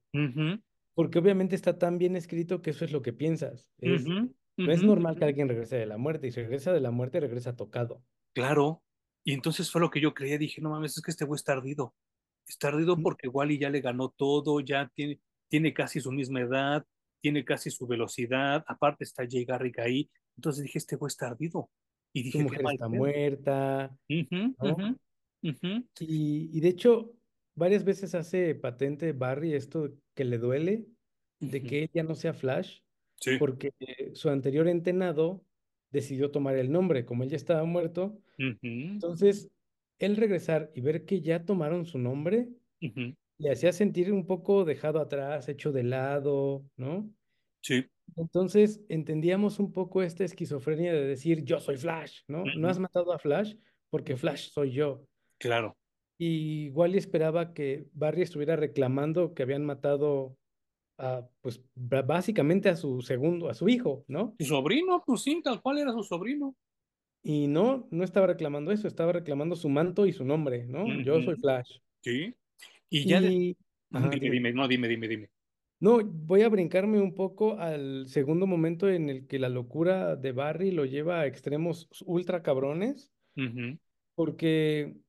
C: Porque obviamente está tan bien escrito que eso es lo que piensas. no es normal que alguien regrese de la muerte y si regresa de la muerte regresa tocado.
B: Claro, y entonces fue lo que yo creía, dije, no mames, es que este güey está ardido. Está ardido porque Wally ya le ganó todo, ya tiene, tiene casi su misma edad, tiene casi su velocidad, aparte está Jay Garrick ahí. Entonces dije, este güey está ardido. Y dije,
C: su mujer está muerta. y, y, de hecho, varias veces hace patente Barry esto que le duele de que él ya no sea Flash, porque su anterior entrenado decidió tomar el nombre, como él ya estaba muerto. Entonces, él regresar y ver que ya tomaron su nombre, le hacía sentir un poco dejado atrás, hecho de lado, ¿no?
B: Sí.
C: Entonces entendíamos un poco esta esquizofrenia de decir, yo soy Flash, ¿no? No has matado a Flash porque Flash soy yo.
B: Claro.
C: Y Wally esperaba que Barry estuviera reclamando que habían matado a, pues, básicamente a su segundo, a su hijo, ¿no?
B: Su sobrino, pues sí, tal cual era su sobrino.
C: Y no, no estaba reclamando eso, estaba reclamando su manto y su nombre, ¿no? Yo soy Flash.
B: Sí. Y ya. dime, dime, no, dime, dime, dime.
C: No, voy a brincarme un poco al segundo momento en el que la locura de Barry lo lleva a extremos ultra cabrones, porque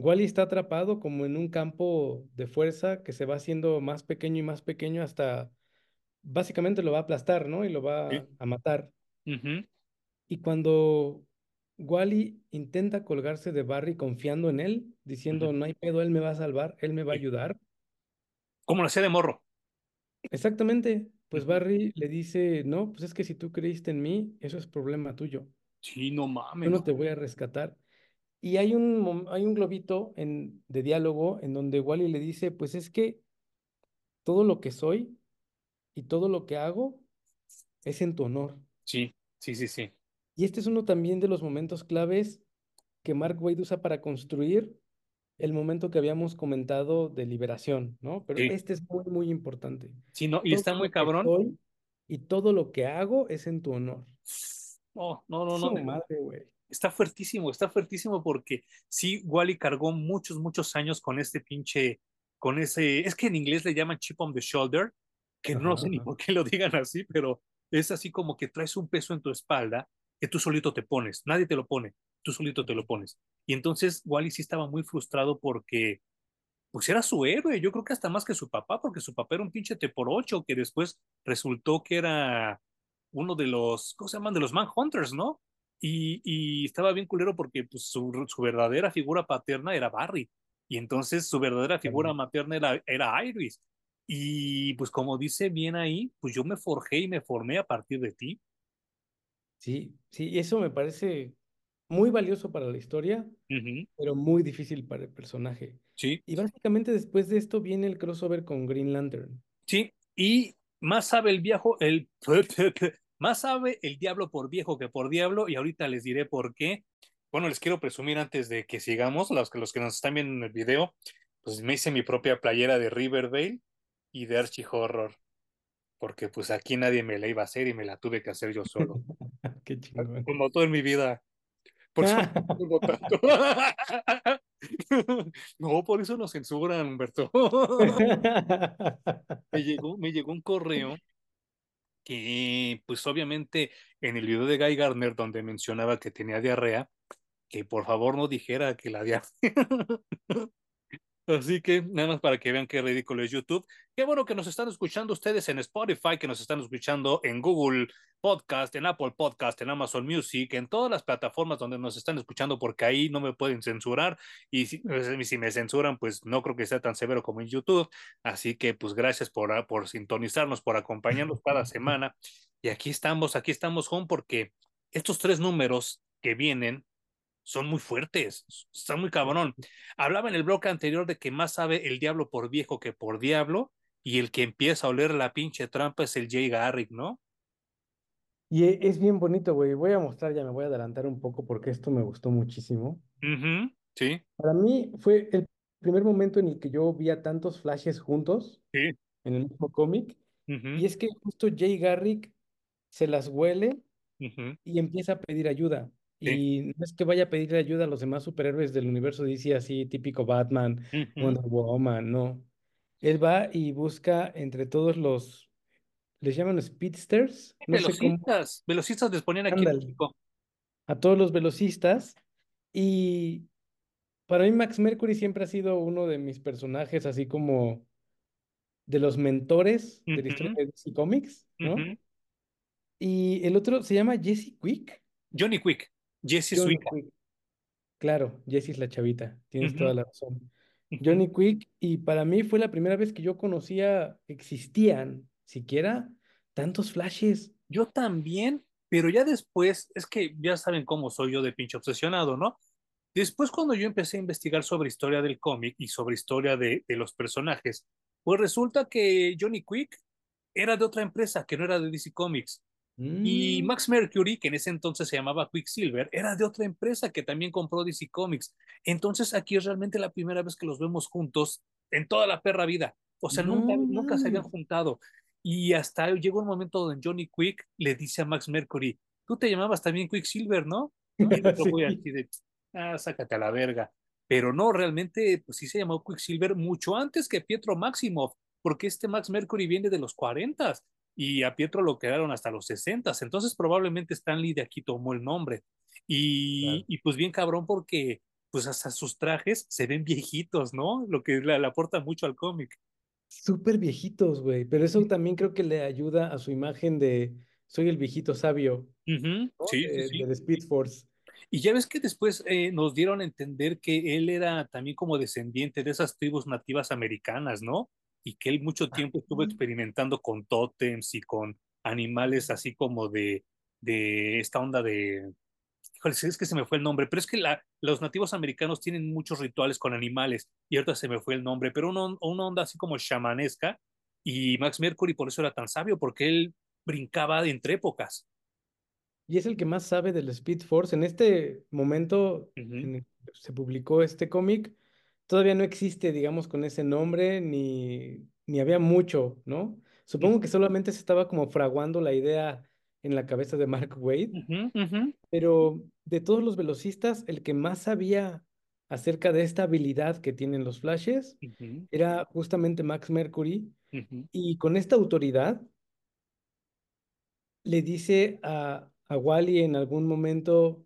C: Wally está atrapado como en un campo de fuerza que se va haciendo más pequeño y más pequeño hasta básicamente lo va a aplastar, ¿no? Y lo va a matar. Y cuando Wally intenta colgarse de Barry confiando en él, diciendo, no hay pedo, él me va a salvar, él me va a ayudar.
B: Como lo hacía de morro.
C: Exactamente. Pues Barry le dice, no, pues es que si tú creíste en mí, eso es problema tuyo.
B: Sí, no mames.
C: Yo no te voy a rescatar. Y hay un, hay un globito en, de diálogo en donde Wally le dice, pues es que todo lo que soy y todo lo que hago es en tu honor.
B: Sí, sí, sí, sí.
C: Y este es uno también de los momentos claves que Mark Wade usa para construir el momento que habíamos comentado de liberación, ¿no? Pero este es muy, muy importante.
B: Sí, no, y está muy cabrón.
C: y todo lo que hago es en tu honor.
B: Oh, no, no, no. madre, güey está fuertísimo, está fuertísimo porque sí, Wally cargó muchos, muchos años con este pinche, con ese, es que en inglés le llaman chip on the shoulder, que no sé ni por qué lo digan así, pero es así como que traes un peso en tu espalda que tú solito te pones, nadie te lo pone, tú solito te lo pones. Y entonces Wally sí estaba muy frustrado porque pues era su héroe, yo creo que hasta más que su papá, porque su papá era un pinche te por ocho que después resultó que era uno de los, ¿cómo se llaman? De los Manhunters, ¿no? Y, estaba bien culero porque pues, su, verdadera figura paterna era Barry. Y entonces su verdadera figura materna era, era Iris. Y pues como dice bien ahí, pues yo me forjé y me formé a partir de ti.
C: Sí, sí, eso me parece muy valioso para la historia, pero muy difícil para el personaje.
B: Sí.
C: Y básicamente después de esto viene el crossover con Green Lantern.
B: Sí, y más sabe el viejo, el más sabe el diablo por viejo que por diablo, y ahorita les diré por qué. Bueno, les quiero presumir antes de que sigamos, los que, los que nos están viendo en el video, pues me hice mi propia playera de Riverdale y de Archie Horror, porque pues aquí nadie me la iba a hacer y me la tuve que hacer yo solo.
C: Qué chingón.
B: Como todo en mi vida. Por eso no tanto. no, por eso nos censuran, Humberto. me, llegó, me llegó un correo que, pues obviamente, en el video de Guy Gardner, donde mencionaba que tenía diarrea, que por favor no dijera que la diarrea. Así que nada más para que vean qué ridículo es YouTube. Qué bueno que nos están escuchando ustedes en Spotify, que nos están escuchando en Google Podcast, en Apple Podcast, en Amazon Music, en todas las plataformas donde nos están escuchando, porque ahí no me pueden censurar. Y si, si me censuran, pues no creo que sea tan severo como en YouTube. Así que pues gracias por, por sintonizarnos, por acompañarnos cada semana. Y aquí estamos, aquí estamos, Home, porque estos tres números que vienen son muy fuertes, están muy cabrón. Hablaba en el bloque anterior de que más sabe el diablo por viejo que por diablo, y el que empieza a oler la pinche trampa es el Jay Garrick, ¿no?
C: Y e, es bien bonito, güey. Voy a mostrar, ya me voy a adelantar un poco porque esto me gustó muchísimo.
B: sí.
C: Para mí fue el primer momento en el que yo vi a tantos flashes juntos
B: sí.
C: en el mismo cómic. Y es que justo Jay Garrick se las huele y empieza a pedir ayuda. Y no es que vaya a pedirle ayuda a los demás superhéroes del universo DC, así típico Batman, Wonder Woman, no. Él va y busca entre todos los, les llaman speedsters.
B: No velocistas, velocistas les ponían aquí en México.
C: A todos los velocistas. Y para mí Max Mercury siempre ha sido uno de mis personajes, así como de los mentores de la historia de DC Comics, ¿no? Y el otro se llama Jesse Quick.
B: Johnny Quick. Jessie es
C: Claro, Jessie es la chavita, tienes toda la razón. Johnny Quick, y para mí fue la primera vez que yo conocía, existían siquiera tantos flashes.
B: Yo también, pero ya después, es que ya saben cómo soy yo de pinche obsesionado, ¿no? Después cuando yo empecé a investigar sobre historia del cómic y sobre historia de, de los personajes, pues resulta que Johnny Quick era de otra empresa que no era de DC Comics. Y mm. Max Mercury, que en ese entonces se llamaba Quicksilver, era de otra empresa que también compró DC Comics. Entonces aquí es realmente la primera vez que los vemos juntos en toda la perra vida. O sea, nunca, nunca se habían juntado. Y hasta llegó un momento donde Johnny Quick le dice a Max Mercury, tú te llamabas también Quicksilver, ¿no? Y otro sí. de, ah, sácate a la verga. Pero no, realmente, pues sí se llamó Quicksilver mucho antes que Pietro Maximoff, porque este Max Mercury viene de los 40 y a Pietro lo quedaron hasta los 60, entonces probablemente Stanley de aquí tomó el nombre. Y, y pues bien cabrón porque pues hasta sus trajes se ven viejitos, ¿no? Lo que le, aporta mucho al cómic.
C: Súper viejitos, güey, pero eso también creo que le ayuda a su imagen de soy el viejito sabio
B: sí, sí,
C: Speed Force.
B: Y ya ves que después eh, nos dieron a entender que él era también como descendiente de esas tribus nativas americanas, ¿no? Y que él mucho tiempo estuvo experimentando con tótems y con animales así como de, de esta onda de... Híjole, es que se me fue el nombre, pero es que la, los nativos americanos tienen muchos rituales con animales y ahorita se me fue el nombre, pero una, una onda así como shamanesca y Max Mercury por eso era tan sabio, porque él brincaba entre épocas.
C: Y es el que más sabe del Speed Force. En este momento se publicó este cómic, todavía no existe, digamos, con ese nombre, ni, ni había mucho, ¿no? Supongo que solamente se estaba como fraguando la idea en la cabeza de Mark Wade, pero de todos los velocistas, el que más sabía acerca de esta habilidad que tienen los flashes era justamente Max Mercury, y con esta autoridad le dice a, a Wally en algún momento,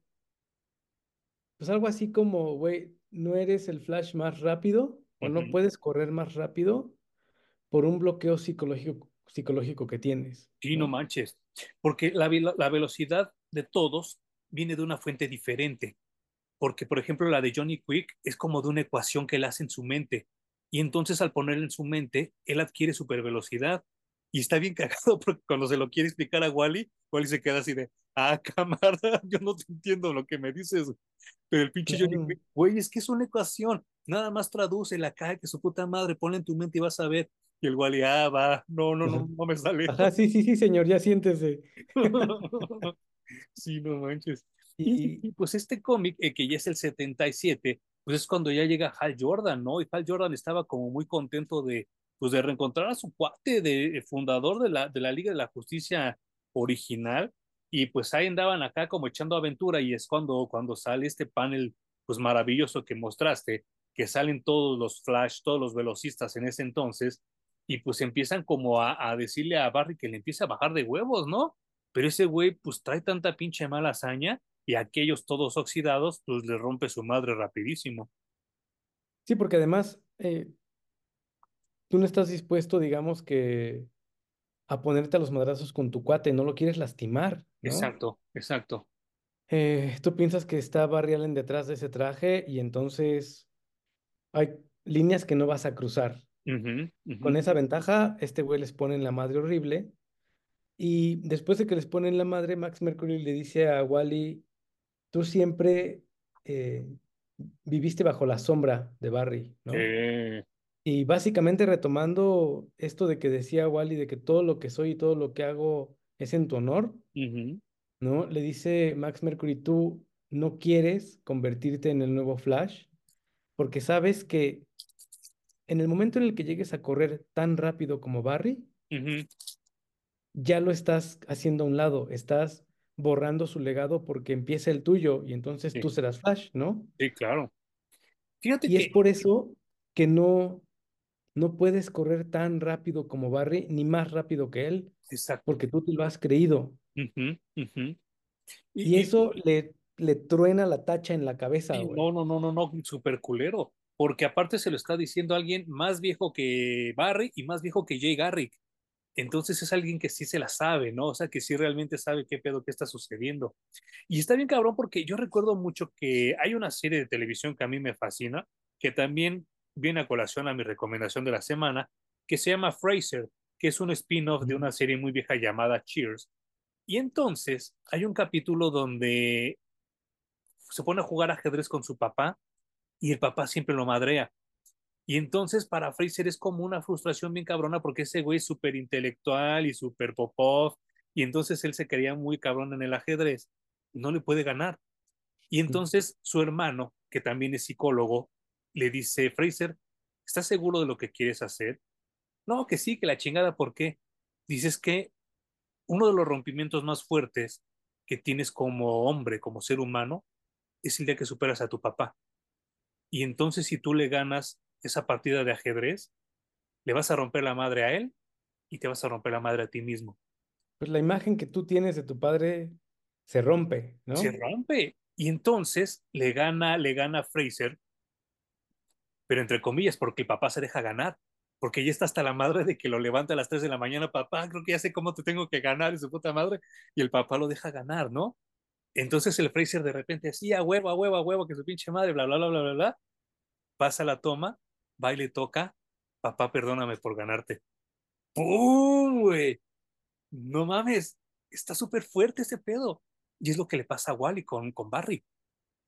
C: pues algo así como, güey, no eres el flash más rápido o no puedes correr más rápido por un bloqueo psicológico, psicológico que tienes.
B: Sí, no, manches, porque la, la velocidad de todos viene de una fuente diferente. Porque, por ejemplo, la de Johnny Quick es como de una ecuación que él hace en su mente. Y entonces al ponerla en su mente, él adquiere super velocidad. Y está bien cagado porque cuando se lo quiere explicar a Wally, Wally se queda así de, ah, cámara, yo no te entiendo lo que me dices. Pero el pinche Johnny, güey, es que es una ecuación. Nada más traduce la caja que su puta madre, ponle en tu mente y vas a ver. Y el Wally, ah, va, no, no, no, no me sale.
C: Ajá, sí, sí, sí, señor, ya siéntese.
B: sí, no manches. Y, pues este cómic, eh, que ya es el 77, pues es cuando ya llega Hal Jordan, ¿no? Y Hal Jordan estaba como muy contento de, pues de reencontrar a su cuate, de, fundador de la, de la Liga de la Justicia original, y pues ahí andaban acá como echando aventura y es cuando, cuando sale este panel pues maravilloso que mostraste, que salen todos los Flash, todos los velocistas en ese entonces, y pues empiezan como a, decirle a Barry que le empiece a bajar de huevos, ¿no? Pero ese güey pues trae tanta pinche mala hazaña y aquellos todos oxidados pues le rompe su madre rapidísimo.
C: Sí, porque además eh, tú no estás dispuesto, digamos que a ponerte a los madrazos con tu cuate, no lo quieres lastimar.
B: Exacto, exacto.
C: Eh, tú piensas que está Barry Allen detrás de ese traje y entonces hay líneas que no vas a cruzar. Con esa ventaja, este güey les pone en la madre horrible. Y después de que les ponen la madre, Max Mercury le dice a Wally, tú siempre eh, viviste bajo la sombra de Barry, ¿no? Y básicamente retomando esto de que decía Wally, de que todo lo que soy y todo lo que hago es en tu honor, ¿no? Le dice Max Mercury, tú no quieres convertirte en el nuevo Flash porque sabes que en el momento en el que llegues a correr tan rápido como Barry, ya lo estás haciendo a un lado, estás borrando su legado porque empieza el tuyo y entonces tú serás Flash, ¿no?
B: Sí, claro.
C: Fíjate y es por eso que no, no puedes correr tan rápido como Barry, ni más rápido que él, Exacto. porque tú te lo has creído. Y, eso le, le truena la tacha en la cabeza.
B: no, no, no, no, no, súper culero. Porque aparte se lo está diciendo alguien más viejo que Barry y más viejo que Jay Garrick. Entonces es alguien que sí se la sabe, ¿no? O sea, que sí realmente sabe qué pedo, qué está sucediendo. Y está bien cabrón porque yo recuerdo mucho que hay una serie de televisión que a mí me fascina, que también viene a colación a mi recomendación de la semana, que se llama Fraser, que es un spin-off de una serie muy vieja llamada Cheers. Y entonces hay un capítulo donde se pone a jugar ajedrez con su papá y el papá siempre lo madrea. Y entonces para Fraser es como una frustración bien cabrona porque ese güey es súper intelectual y súper popov y entonces él se quería muy cabrón en el ajedrez no le puede ganar. Y entonces su hermano, que también es psicólogo, le dice, Fraser, ¿estás seguro de lo que quieres hacer? No, que sí, que la chingada, ¿por qué? Dices que uno de los rompimientos más fuertes que tienes como hombre, como ser humano, es el día que superas a tu papá. Y entonces si tú le ganas esa partida de ajedrez, le vas a romper la madre a él y te vas a romper la madre a ti mismo.
C: Pues la imagen que tú tienes de tu padre se rompe, ¿no?
B: Se rompe. Y entonces le gana, le gana Fraser pero entre comillas, porque el papá se deja ganar, porque ya está hasta la madre de que lo levanta a las 3 de la mañana, papá, creo que ya sé cómo te tengo que ganar, y su puta madre, y el papá lo deja ganar, ¿no? Entonces el Fraser de repente, sí, a huevo, a huevo, huevo, que su pinche madre, bla, bla, bla, bla, bla, bla, pasa la toma, va y le toca, papá, perdóname por ganarte. ¡Pum, güey! No mames, está súper fuerte ese pedo. Y es lo que le pasa a Wally con, con Barry.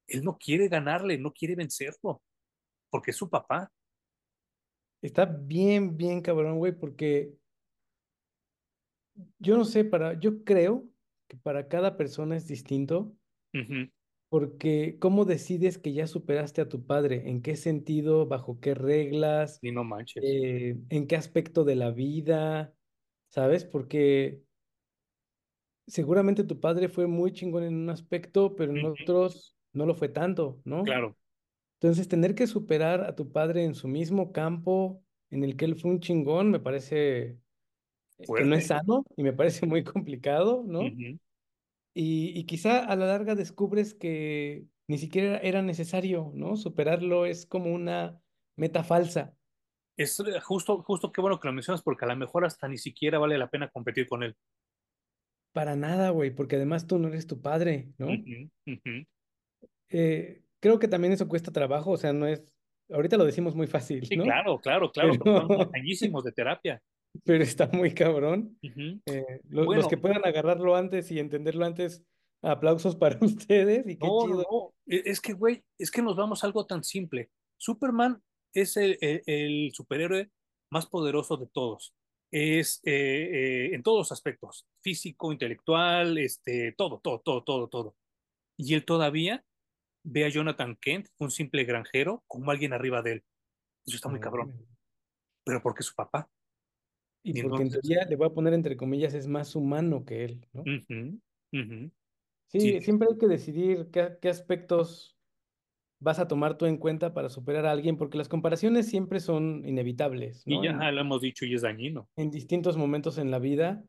B: Él no quiere ganarle, no quiere vencerlo porque es su papá.
C: Está bien, bien cabrón, güey, porque yo no sé, para, yo creo que para cada persona es distinto, porque ¿cómo decides que ya superaste a tu padre? ¿En qué sentido? ¿Bajo qué reglas?
B: Ni no manches.
C: Eh, ¿en qué aspecto de la vida? ¿Sabes? Porque seguramente tu padre fue muy chingón en un aspecto, pero en otros no lo fue tanto, ¿no?
B: Claro.
C: Entonces, tener que superar a tu padre en su mismo campo en el que él fue un chingón, me parece eh, que no es sano y me parece muy complicado, ¿no? y, y, quizá a la larga descubres que ni siquiera era necesario, ¿no? Superarlo es como una meta falsa.
B: Es eh, justo, justo qué bueno que lo mencionas, porque a lo mejor hasta ni siquiera vale la pena competir con él.
C: Para nada, güey, porque además tú no eres tu padre, ¿no? eh, creo que también eso cuesta trabajo, o sea, no es, ahorita lo decimos muy fácil,
B: sí,
C: ¿no?
B: claro, claro, claro, pero... son de terapia.
C: Pero está muy cabrón. Eh, los, que puedan agarrarlo antes y entenderlo antes, Aplausos para ustedes y qué
B: No,
C: chido.
B: no, e, es que, güey, es que nos vamos a algo tan simple. Superman es el, el- el superhéroe más poderoso de todos. Es eh, eh, en todos los aspectos, físico, intelectual, este, todo, todo, todo, todo, todo. Y él todavía ve a Jonathan Kent, un simple granjero, como alguien arriba de él. Eso está muy cabrón, pero porque es su papá.
C: Y
B: Y
C: porque en
B: entonces,
C: teoría, le voy a poner entre comillas, es más humano que él, ¿no? Sí,
B: sí,
C: siempre hay que decidir qué, qué aspectos vas a tomar tú en cuenta para superar a alguien, porque las comparaciones siempre son inevitables,
B: y ya
C: En,
B: lo hemos dicho y es dañino.
C: en distintos momentos en la vida.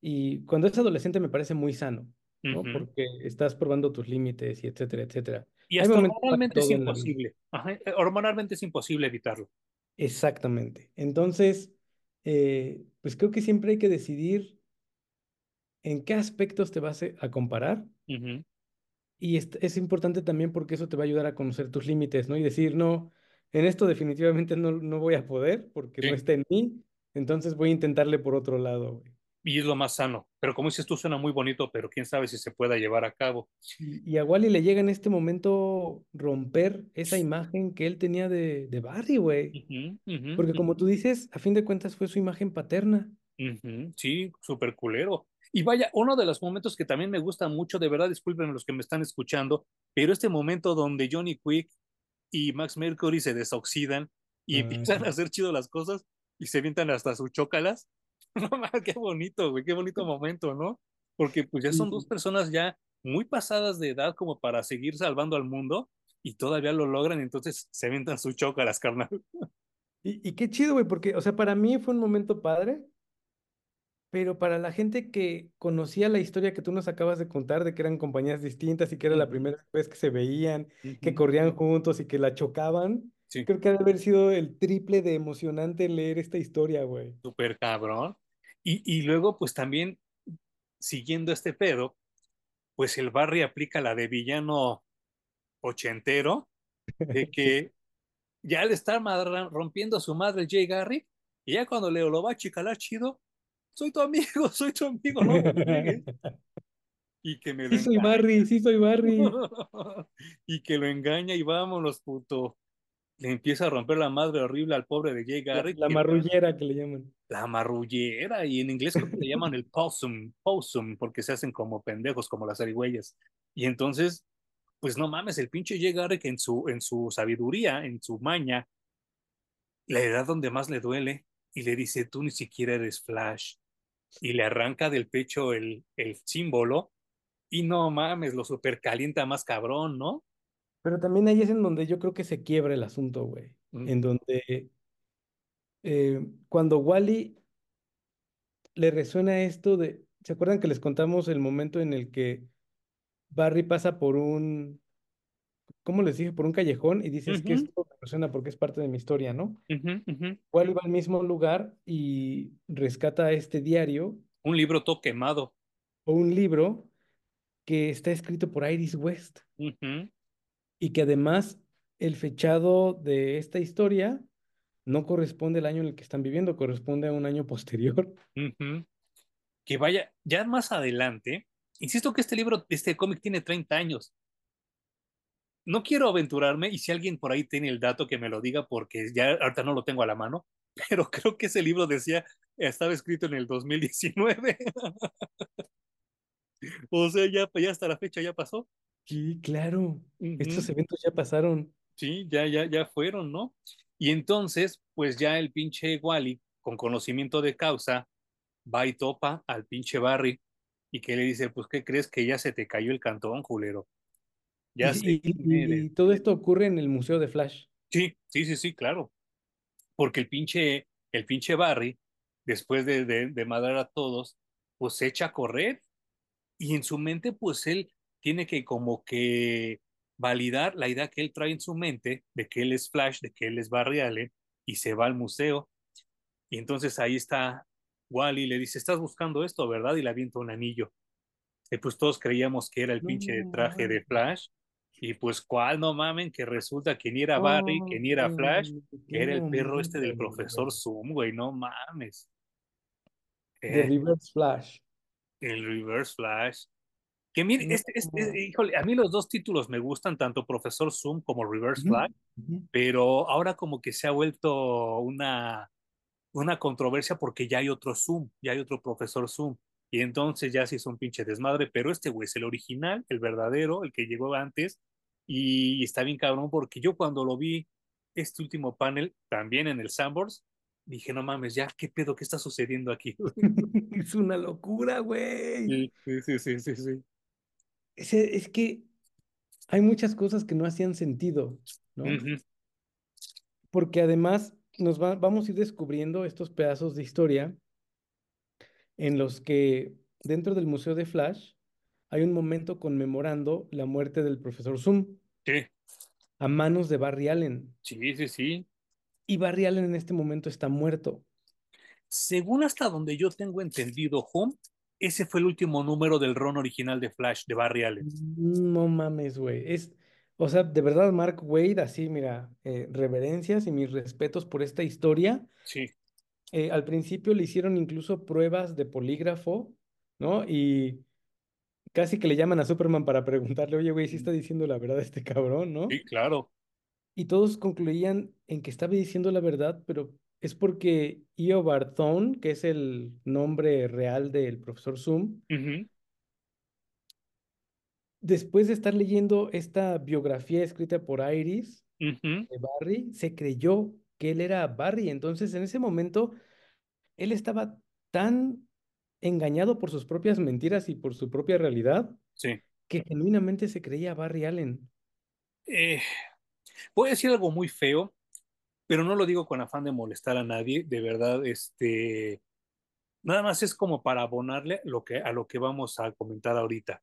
C: Y cuando es adolescente me parece muy sano, ¿no? Porque estás probando tus límites y etcétera, etcétera.
B: Y hasta hormonalmente es imposible. Ajá, eh, hormonalmente es imposible evitarlo.
C: Exactamente. Entonces, eh, pues creo que siempre hay que decidir en qué aspectos te vas a a comparar. Y es, es importante también porque eso te va a ayudar a conocer tus límites, ¿no? Y decir, no, en esto definitivamente no, no voy a poder porque no está en mí, entonces voy a intentarle por otro lado, güey.
B: Y es lo más sano. Pero como dices tú, suena muy bonito, pero quién sabe si se pueda llevar a cabo.
C: Y, a Wally le llega en este momento romper esa imagen que él tenía de, de Barry, güey. Porque como tú dices, a fin de cuentas fue su imagen paterna.
B: Sí, súper culero. Y vaya, uno de los momentos que también me gusta mucho, de verdad, disculpen los que me están escuchando, pero este momento donde Johnny Quick y Max Mercury se desoxidan y empiezan a hacer chido las cosas y se avientan hasta sus chócalas. No mames, qué bonito, güey, qué bonito momento, ¿no? Porque pues ya son dos personas ya muy pasadas de edad como para seguir salvando al mundo y todavía lo logran, entonces se avientan sus chócalas, carnal.
C: y, y qué chido, güey, porque, o sea, para mí fue un momento padre, pero para la gente que conocía la historia que tú nos acabas de contar, de que eran compañías distintas y que era la primera vez que se veían, que
B: ujú,
C: corrían
B: ujú.
C: juntos y que la chocaban,
B: Sí,
C: creo que ha de haber sido el triple de emocionante leer esta historia, güey.
B: súper cabrón. Y, y luego, pues también, siguiendo este pedo, pues el Barry aplica la de villano ochentero, de que ya le está rompiendo a su madre Jay Garrick, y ya cuando Leo lo va a chicalar chido, soy tu amigo, soy tu amigo, no me. Y que me lo
C: Sí soy. Barry, sí soy Barry.
B: y que lo engaña y vámonos, puto. Le empieza a romper la madre horrible al pobre de Jay Garrick,
C: la marrullera que le llaman.
B: la marrullera, y en inglés creo que le llaman el possum, possum, porque se hacen como pendejos, como las zarigüeyas. Y entonces, pues no mames, el pinche Jay Garrick en su, en su sabiduría, en su maña, la edad donde más le duele, y le dice, tú ni siquiera eres Flash, y le arranca del pecho el, el símbolo, y no mames, lo supercalienta más cabrón, ¿no?
C: Pero también ahí es en donde yo creo que se quiebra el asunto, güey.
B: Mm,
C: En donde eh, cuando Wally le resuena esto de, ¿se acuerdan que les contamos el momento en el que Barry pasa por un, ¿cómo les dije? Por un callejón y dices que
B: ujú,
C: esto me resuena porque es parte de mi historia, ¿no?
B: ujú.
C: Wally va al mismo lugar y rescata este diario
B: Un libro todo quemado.
C: o un libro que está escrito por Iris West y que además el fechado de esta historia no corresponde al año en el que están viviendo, corresponde a un año posterior.
B: Que vaya, ya más adelante, insisto que este libro, este cómic tiene 30 años. No quiero aventurarme y si alguien por ahí tiene el dato que me lo diga porque ya ahorita no lo tengo a la mano, pero creo que ese libro decía, estaba escrito en el 2019. O sea, ya, ya hasta la fecha ya pasó.
C: Sí, claro. Estos eventos ya pasaron.
B: Sí, ya, ya, ya fueron, ¿no? Y entonces, pues ya el pinche Wally, con conocimiento de causa, va y topa al pinche Barry y que le dice, pues, ¿qué crees que ya se te cayó el cantón, culero?
C: Y,
B: Ya sé
C: y-
B: quién eres.
C: y todo esto ocurre en el Museo de Flash.
B: Sí, sí, sí, sí, claro. Porque el pinche, el pinche Barry, después de, de, de madrar a todos, pues se echa a correr y en su mente, pues él tiene que como que validar la idea que él trae en su mente de que él es Flash, de que él es Barry Allen y se va al museo y entonces ahí está Wally le dice, estás buscando esto, ¿verdad? Y le avienta un anillo. Y pues todos creíamos que era el pinche traje de. Flash y pues cuál, no mamen, que resulta que ni era Barry, que ni era Flash, que era el perro este del profesor. Zoom, güey, no mames.
C: De
B: Eh,
C: Reverse Flash.
B: el Reverse Flash. Que mire, este, este, híjole, a mí los dos títulos me gustan, tanto Profesor Zoom como Reverse Flag, pero ahora como que se ha vuelto una, una controversia porque ya hay otro Zoom, ya hay otro Profesor Zoom. Y entonces ya se hizo un pinche desmadre, pero este güey es el original, el verdadero, el que llegó antes, y está bien cabrón porque yo cuando lo vi, este último panel, también en el Sandbox, dije, no mames, ya, ¿qué pedo? ¿Qué está sucediendo aquí?
C: es una locura, güey.
B: Sí, sí, sí, sí, sí.
C: Es, es que hay muchas cosas que no hacían sentido, ¿no? Porque además nos vamos a ir descubriendo estos pedazos de historia en los que dentro del Museo de Flash hay un momento conmemorando la muerte del profesor Zoom.
B: Sí.
C: A manos de Barry Allen.
B: Sí, sí, sí.
C: Y Barry Allen en este momento está muerto.
B: Según hasta donde yo tengo entendido, Home, ese fue el último número del ron original de Flash de Barry Allen.
C: No mames, güey. Es, o sea, de verdad, Mark Wade, así, mira, eh, reverencias y mis respetos por esta historia.
B: Sí.
C: Eh, al principio le hicieron incluso pruebas de polígrafo, ¿no? Y casi que le llaman a Superman para preguntarle, oye, güey, ¿sí está diciendo la verdad este cabrón, no?
B: Sí, claro.
C: Y todos concluían en que estaba diciendo la verdad, pero es porque Io Barthone, que es el nombre real del profesor Zoom, después de estar leyendo esta biografía escrita por Iris de Barry, se creyó que él era Barry. Entonces, en ese momento, él estaba tan engañado por sus propias mentiras y por su propia realidad que genuinamente se creía Barry Allen.
B: Eh, voy a decir algo muy feo, pero no lo digo con afán de molestar a nadie, de verdad, este, nada más es como para abonarle lo que, a lo que vamos a comentar ahorita.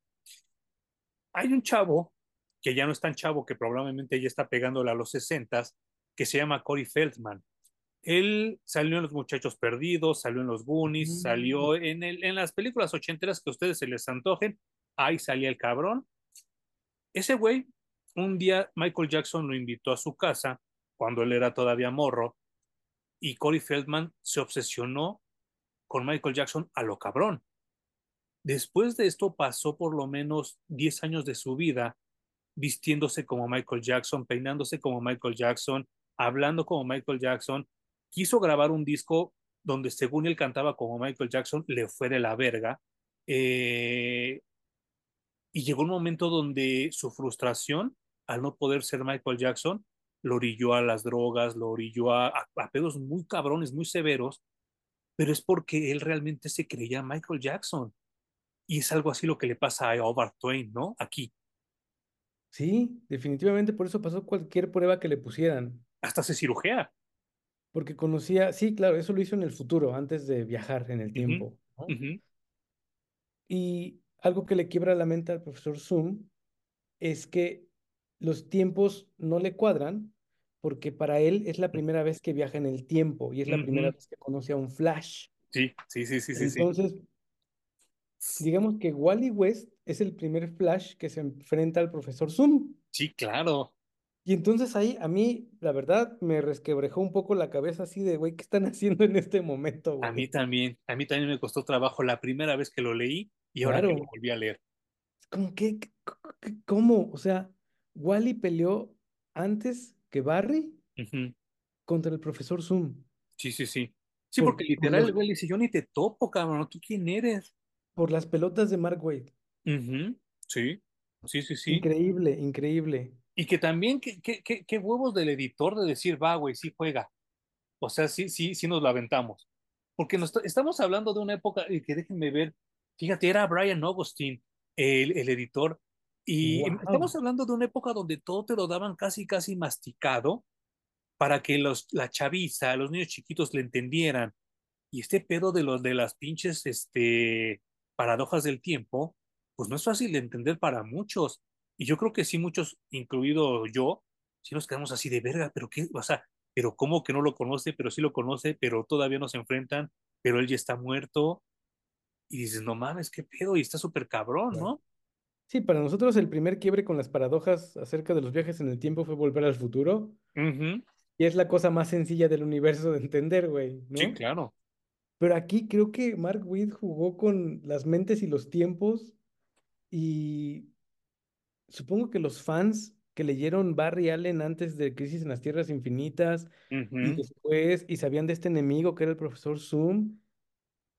B: Hay un chavo, que ya no es tan chavo, que probablemente ya está pegándole a los sesentas, que se llama Corey Feldman. Él salió en Los Muchachos Perdidos, salió en Los Goonies, mm. salió en, el, en las películas ochenteras que a ustedes se les antojen. Ahí salía el cabrón. Ese güey, un día Michael Jackson lo invitó a su casa cuando él era todavía morro y Corey Feldman se obsesionó con Michael Jackson a lo cabrón. Después de esto pasó por lo menos 10 años de su vida vistiéndose como Michael Jackson, peinándose como Michael Jackson, hablando como Michael Jackson, quiso grabar un disco donde según él cantaba como Michael Jackson, le fue de la verga. Eh, y llegó un momento donde su frustración al no poder ser Michael Jackson lo orilló a las drogas, lo orilló a, a, pedos muy cabrones, muy severos, pero es porque él realmente se creía Michael Jackson. Y es algo así lo que le pasa a Howard Twain, ¿no? Aquí.
C: Sí, definitivamente por eso pasó cualquier prueba que le pusieran.
B: Hasta se cirujea.
C: Porque conocía, sí, claro, eso lo hizo en el futuro, antes de viajar en el tiempo. Y algo que le quiebra la mente al profesor Zoom es que los tiempos no le cuadran porque para él es la primera vez que viaja en el tiempo y es la primera vez que conoce a un Flash.
B: Sí, sí, sí, sí,
C: sí. Entonces, digamos que Wally West es el primer Flash que se enfrenta al profesor Zoom.
B: Sí, claro.
C: Y entonces ahí a mí, la verdad, me resquebrejó un poco la cabeza así de, güey, ¿qué están haciendo en este momento, güey?
B: A mí también, a mí también me costó trabajo la primera vez que lo leí y ahora que lo volví a leer.
C: Como que, ¿cómo? O sea, Wally peleó antes que Barry contra el profesor Zoom.
B: Sí, sí, sí. Sí, porque literal, güey, dice, yo ni te topo, cabrón, ¿tú quién eres?
C: Por las pelotas de Mark Wade.
B: Sí, sí, sí, sí.
C: Increíble, increíble.
B: Y que también, qué qué huevos del editor de decir, va, güey, sí juega. O sea, sí, sí, sí nos lo aventamos. Porque nos, estamos hablando de una época, y que déjenme ver, fíjate, era Brian Augustine, el, el editor, y estamos hablando de una época donde todo te lo daban casi, casi masticado para que los, la chaviza, los niños chiquitos le entendieran. Y este pedo de los de las pinches este, paradojas del tiempo, pues no es fácil de entender para muchos. Y yo creo que sí, muchos, incluido yo, sí nos quedamos así de verga, pero qué, o sea, pero cómo que no lo conoce, pero sí lo conoce, pero todavía no se enfrentan, pero él ya está muerto. Y dices, no mames, qué pedo, y está súper cabrón, ¿no?
C: Sí, para nosotros el primer quiebre con las paradojas acerca de los viajes en el tiempo fue volver al futuro. Y es la cosa más sencilla del universo de entender, güey, ¿no?
B: Sí, claro.
C: Pero aquí creo que Mark Witt jugó con las mentes y los tiempos Y supongo que los fans que leyeron Barry Allen antes de Crisis en las Tierras Infinitas y después y sabían de este enemigo que era el profesor Zoom,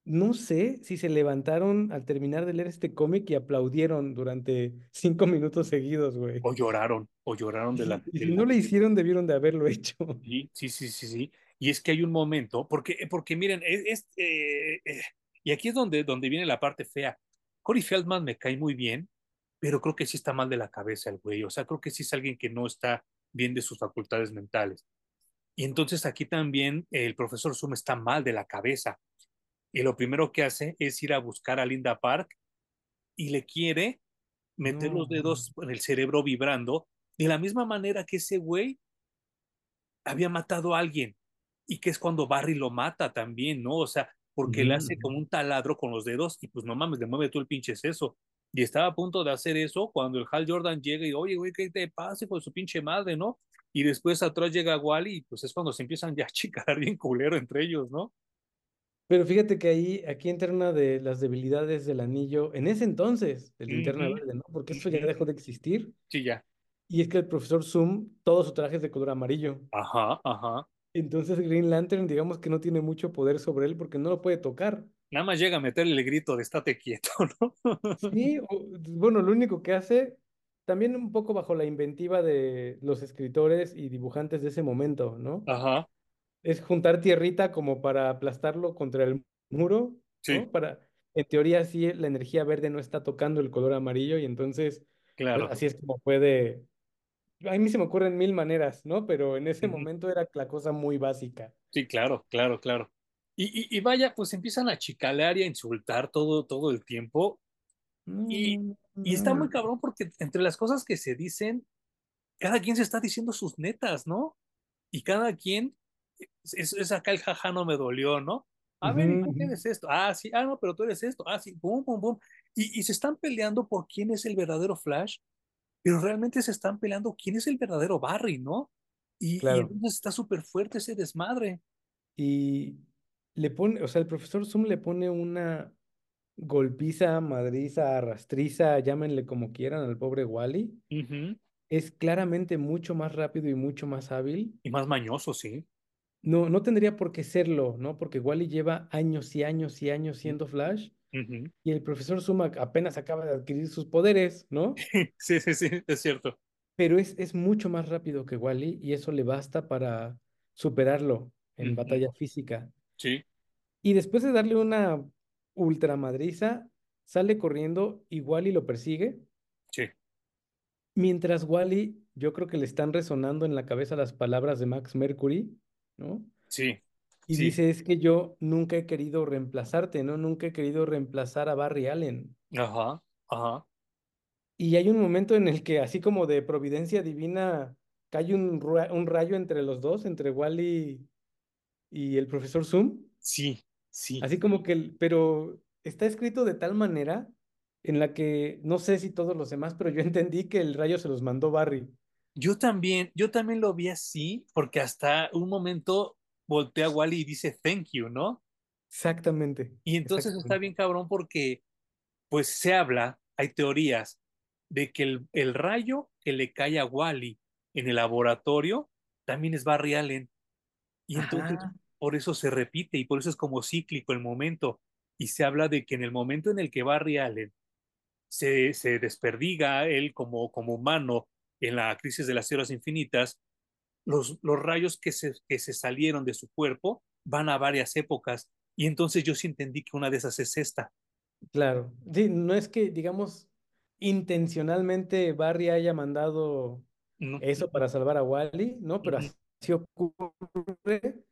C: no sé si se levantaron al terminar de leer este cómic y aplaudieron durante cinco minutos seguidos, güey.
B: O lloraron, o lloraron de la...
C: Y si no le hicieron, debieron de haberlo hecho.
B: Sí, sí, sí, sí, sí. Y es que hay un momento, porque, porque miren, es, eh, eh, y aquí es donde, donde viene la parte fea. Corey Feldman me cae muy bien, pero creo que sí está mal de la cabeza el güey. O sea, creo que sí es alguien que no está bien de sus facultades mentales. Y entonces aquí también el profesor Zoom está mal de la cabeza y lo primero que hace es ir a buscar a Linda Park y le quiere meter los dedos en el cerebro vibrando de la misma manera que ese güey había matado a alguien y que es cuando Barry lo mata también, ¿no? O sea, porque le hace como un taladro con los dedos y pues no mames, le mueve todo el pinche eso. Y estaba a punto de hacer eso cuando el Hal Jordan llega y, oye, güey, ¿qué te pasa con su pinche madre, no? Y después atrás llega Wally y pues es cuando se empiezan ya a chicar bien culero entre ellos, ¿no?
C: Pero fíjate que ahí, aquí entra una de las debilidades del anillo, en ese entonces, el linterna verde, ¿no? Porque eso ya dejó de existir.
B: Sí, ya.
C: Y es que el profesor Zoom, todo su traje es de color amarillo.
B: Ajá, ajá.
C: Entonces Green Lantern, digamos que no tiene mucho poder sobre él porque no lo puede tocar.
B: Nada más llega a meterle el grito de estate quieto, ¿no?
C: Sí, bueno, lo único que hace, también un poco bajo la inventiva de los escritores y dibujantes de ese momento, ¿no?
B: Ajá
C: es juntar tierrita como para aplastarlo contra el muro, ¿no? Para, en teoría, sí, la energía verde no está tocando el color amarillo y entonces, pues,
B: claro.
C: así es como puede. A mí se me ocurren mil maneras, ¿no? Pero en ese momento era la cosa muy básica.
B: Sí, claro, claro, claro. Y, y, vaya, pues empiezan a chicalear y a insultar todo, todo el tiempo. Y, y está muy cabrón porque entre las cosas que se dicen, cada quien se está diciendo sus netas, ¿no? Y cada quien es, acá el jaja no me dolió, ¿no? A ver, ¿y qué eres esto? Ah, sí, ah, no, pero tú eres esto. Ah, sí, boom, boom, boom. Y, y se están peleando por quién es el verdadero Flash, pero realmente se están peleando quién es el verdadero Barry, ¿no? Y, y entonces está súper fuerte ese desmadre.
C: Y le pone, o sea, el profesor Zoom le pone una golpiza, madriza, arrastriza, llámenle como quieran al pobre Wally. Es claramente mucho más rápido y mucho más hábil.
B: Y más mañoso, sí.
C: No, no tendría por qué serlo, ¿no? Porque Wally lleva años y años y años siendo Flash. Y el profesor Suma apenas acaba de adquirir sus poderes, ¿no?
B: Sí, sí, sí, es cierto.
C: Pero es, es mucho más rápido que Wally y eso le basta para superarlo en batalla física.
B: Sí.
C: Y después de darle una ultramadriza, sale corriendo y Wally lo persigue.
B: Sí.
C: Mientras Wally, yo creo que le están resonando en la cabeza las palabras de Max Mercury ¿no?
B: Sí.
C: Y dice, es que yo nunca he querido reemplazarte, ¿no? Nunca he querido reemplazar a Barry Allen.
B: Ajá, ajá.
C: Y hay un momento en el que, así como de providencia divina, cae un, un rayo entre los dos, entre Wally y el profesor Zoom.
B: Sí, sí.
C: Así como que, pero está escrito de tal manera en la que no sé si todos los demás, pero yo entendí que el rayo se los mandó Barry.
B: Yo también, yo también lo vi así, porque hasta un momento voltea a Wally y dice thank you, ¿no?
C: Exactamente.
B: Y entonces está bien cabrón porque, pues se habla, hay teorías de que el, el rayo que le cae a Wally en el laboratorio también es Barry Allen. Y entonces por eso se repite y por eso es como cíclico el momento. Y se habla de que en el momento en el que Barry Allen se, se desperdiga él como, como humano en la crisis de las tierras infinitas, los, los rayos que se, que se salieron de su cuerpo van a varias épocas. Y entonces yo sí entendí que una de esas es esta.
C: Claro, sí, no es que, digamos, intencionalmente Barry haya mandado eso para salvar a Wally, ¿no? Pero así ocurre.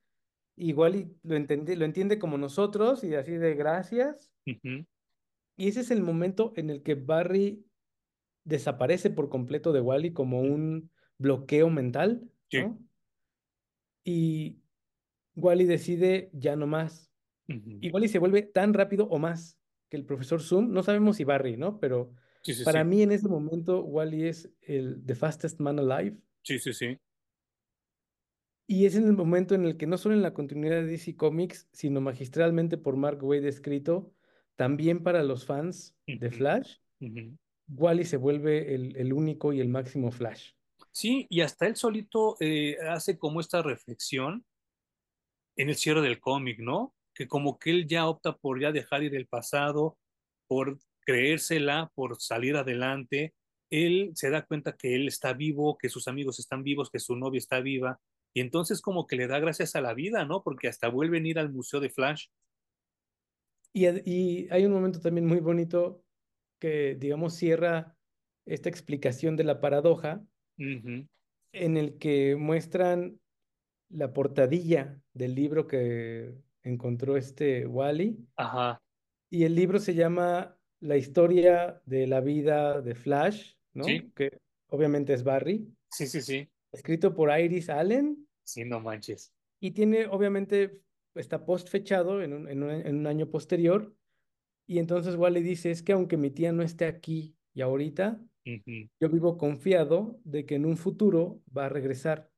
C: Y Wally lo, entiende, lo entiende como nosotros y así de gracias. Y ese es el momento en el que Barry desaparece por completo de Wally como un bloqueo mental, ¿no? Y Wally decide ya no más. Y Wally se vuelve tan rápido o más que el profesor Zoom. No sabemos si Barry, ¿no? Pero para mí en ese momento Wally es el The Fastest Man Alive.
B: Sí, sí, sí.
C: Y es en el momento en el que no solo en la continuidad de DC Comics, sino magistralmente por Mark Wade escrito, también para los fans de Flash, Wally se vuelve el, el único y el máximo Flash.
B: Sí, y hasta él solito eh, hace como esta reflexión en el cierre del cómic, ¿no? Que como que él ya opta por ya dejar ir el pasado, por creérsela, por salir adelante. Él se da cuenta que él está vivo, que sus amigos están vivos, que su novia está viva, y entonces como que le da gracias a la vida, ¿no? Porque hasta vuelven a ir al Museo de Flash.
C: Y, y hay un momento también muy bonito que, digamos, cierra esta explicación de la paradoja, en el que muestran la portadilla del libro que encontró este Wally.
B: Ajá,
C: Y el libro se llama La historia de la vida de Flash, ¿no?
B: sí,
C: Que obviamente es Barry,
B: sí, sí, sí,
C: escrito por Iris Allen
B: sí, no manches.
C: y tiene, obviamente, está post fechado en un, en un, en un año posterior. Y entonces Wally dice, es que aunque mi tía no esté aquí y ahorita, yo vivo confiado de que en un futuro va a regresar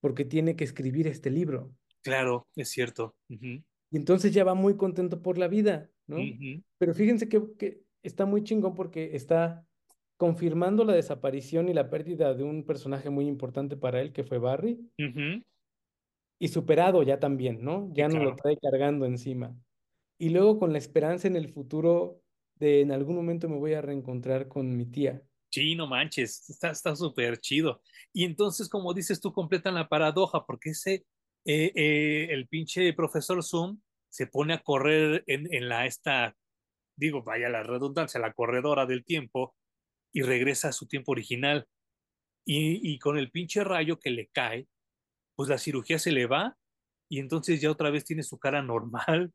C: porque tiene que escribir este libro.
B: Claro, es cierto.
C: Y entonces ya va muy contento por la vida, ¿no? Pero fíjense que, que está muy chingón porque está confirmando la desaparición y la pérdida de un personaje muy importante para él, que fue Barry, y superado ya también, ¿no?
B: Sí,
C: Ya no lo trae cargando encima. Y luego con la esperanza en el futuro de en algún momento me voy a reencontrar con mi tía.
B: Sí, no manches, está súper chido. Y entonces, como dices tú, completan la paradoja, porque ese, eh, eh, el pinche profesor Zoom se pone a correr en, en la, esta, digo, vaya la redundancia, la corredora del tiempo, y regresa a su tiempo original. Y, y con el pinche rayo que le cae, pues la cirugía se le va, y entonces ya otra vez tiene su cara normal,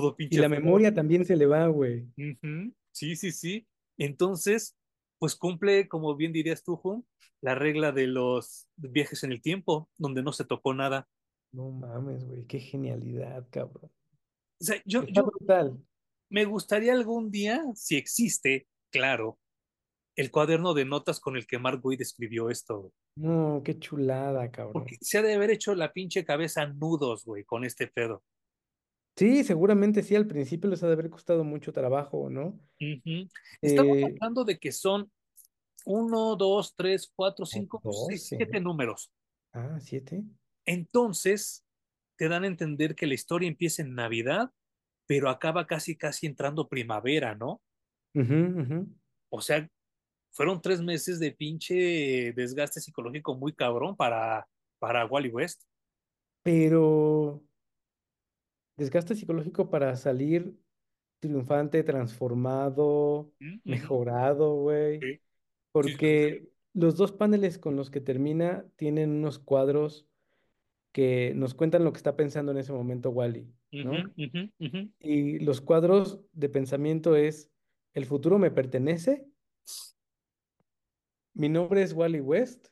B: todo
C: Y la
B: feo.
C: memoria también se le va, güey.
B: Sí, sí, sí. Entonces, pues cumple, como bien dirías tú, Juan, la regla de los viajes en el tiempo, donde no se tocó nada.
C: No mames, güey, qué genialidad, cabrón.
B: O sea, yo, yo
C: brutal.
B: me gustaría algún día, si existe, claro, el cuaderno de notas con el que Mark Waid escribió esto, güey.
C: No, qué chulada,
B: Porque
C: cabrón.
B: se ha de haber hecho la pinche cabeza nudos, güey, con este pedo.
C: Sí, seguramente sí, al principio les ha de haber costado mucho trabajo, ¿no?
B: Estamos
C: Eh,
B: hablando de que son uno, dos, tres, cuatro,
C: como
B: cinco, seis,
C: 12.
B: siete números.
C: Ah, siete.
B: Entonces, te dan a entender que la historia empieza en Navidad, pero acaba casi, casi entrando primavera, ¿no? O sea, fueron tres meses de pinche desgaste psicológico muy cabrón para, para Wally West.
C: Pero desgaste psicológico para salir triunfante, transformado,
B: Mm,
C: mejorado, güey.
B: Sí, sí, sí, sí.
C: Porque los dos paneles con los que termina tienen unos cuadros que nos cuentan lo que está pensando en ese momento Wally, ¿no? Y los cuadros de pensamiento es, el futuro me pertenece, mi nombre es Wally West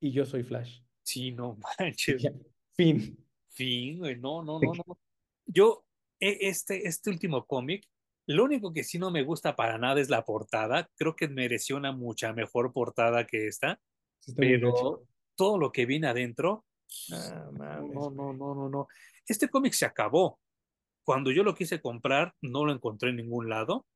C: y yo soy Flash.
B: Sí, no manches.
C: ya, fin.
B: Fin, güey, no, no, no, no. Yo, e- este, este último cómic, lo único que sí no me gusta para nada es la portada. Creo que mereció una mucha mejor portada que esta,
C: gacho.
B: pero todo lo que viene adentro,
C: Ah,
B: no,
C: mames,
B: no, no, no, no. Este cómic se acabó. Cuando yo lo quise comprar, no lo encontré en ningún lado.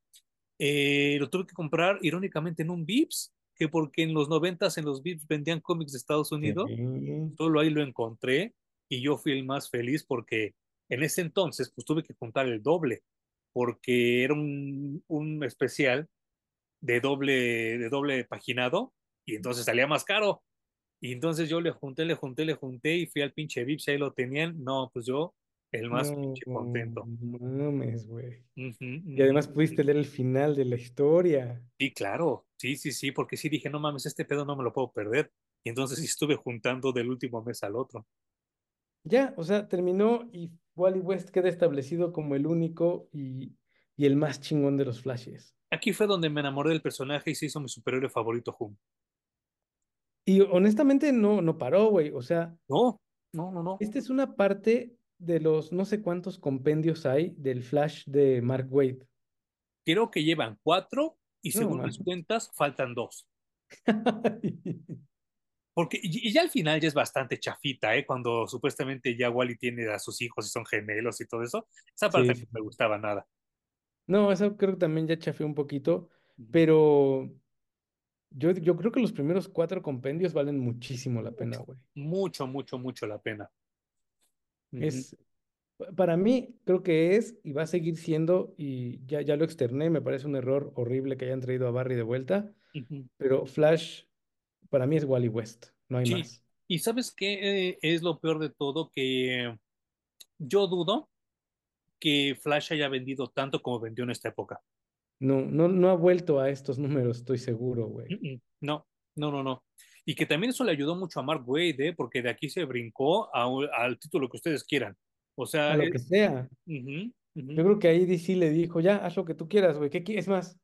B: Eh, lo tuve que comprar irónicamente en un Vips, que porque en los noventas en los Vips vendían cómics de Estados Unidos,
C: Sí.
B: solo ahí lo encontré y yo fui el más feliz porque en ese entonces pues tuve que juntar el doble, porque era un, un especial de doble, de doble paginado y entonces salía más caro. Y entonces yo le junté, le junté, le junté y fui al pinche Vips ahí lo tenían. No, pues yo el más
C: No
B: pinche contento.
C: mames, güey.
B: Ujú,
C: Y además pudiste leer el final de la historia.
B: Sí, claro, sí, sí, sí, porque sí dije, no mames, este pedo no me lo puedo perder. Y entonces sí estuve juntando del último mes al otro.
C: Ya, o sea, terminó y Wally West queda establecido como el único y, y el más chingón de los Flashes.
B: Aquí fue donde me enamoré del personaje y se hizo mi superhéroe favorito, Hum.
C: Y honestamente no, no paró, güey. O sea,
B: No, no, no, no.
C: esta es una parte de los no sé cuántos compendios hay del Flash de Mark Waid.
B: Creo que llevan cuatro y
C: No,
B: según
C: man.
B: mis cuentas faltan dos. Porque, y, y ya al final ya es bastante chafita, ¿eh? Cuando supuestamente ya Wally tiene a sus hijos y son gemelos y todo eso. Esa parte
C: Sí,
B: no me gustaba nada.
C: No, eso creo que también ya chafé un poquito. pero yo, yo creo que los primeros cuatro compendios valen muchísimo la pena, güey.
B: Mucho, mucho, mucho la pena.
C: Es, para mí, creo que es y va a seguir siendo, y ya, ya lo externé, me parece un error horrible que hayan traído a Barry de vuelta, pero Flash para mí es Wally West, no hay más.
B: Y sabes qué eh, es lo peor de todo, que yo dudo que Flash haya vendido tanto como vendió en esta época.
C: No, no, no ha vuelto a estos números, estoy seguro, güey.
B: No, no, no, no. Y que también eso le ayudó mucho a Mark Wade, ¿eh? porque de aquí se brincó al título que ustedes quieran. O sea,
C: a lo que sea. Yo creo que ahí DC le dijo, ya, haz lo que tú quieras, güey. ¿Qué es más?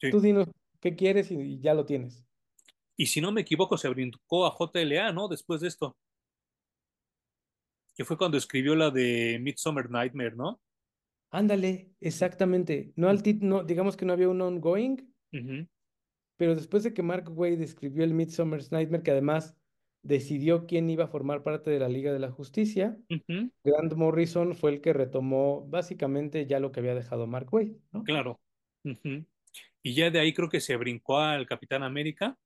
C: Tú dinos qué quieres y, ya lo tienes.
B: Y si no me equivoco, se brincó a JLA, ¿no? Después de esto. Que fue cuando escribió la de Midsummer Nightmare, ¿no?
C: Ándale, exactamente. No al no, digamos que no había un ongoing, pero después de que Mark Wade escribió el Midsummer's Nightmare, que además decidió quién iba a formar parte de la Liga de la Justicia, Grant Morrison fue el que retomó básicamente ya lo que había dejado Mark Wade, ¿no?
B: Claro. Y ya de ahí creo que se brincó al Capitán América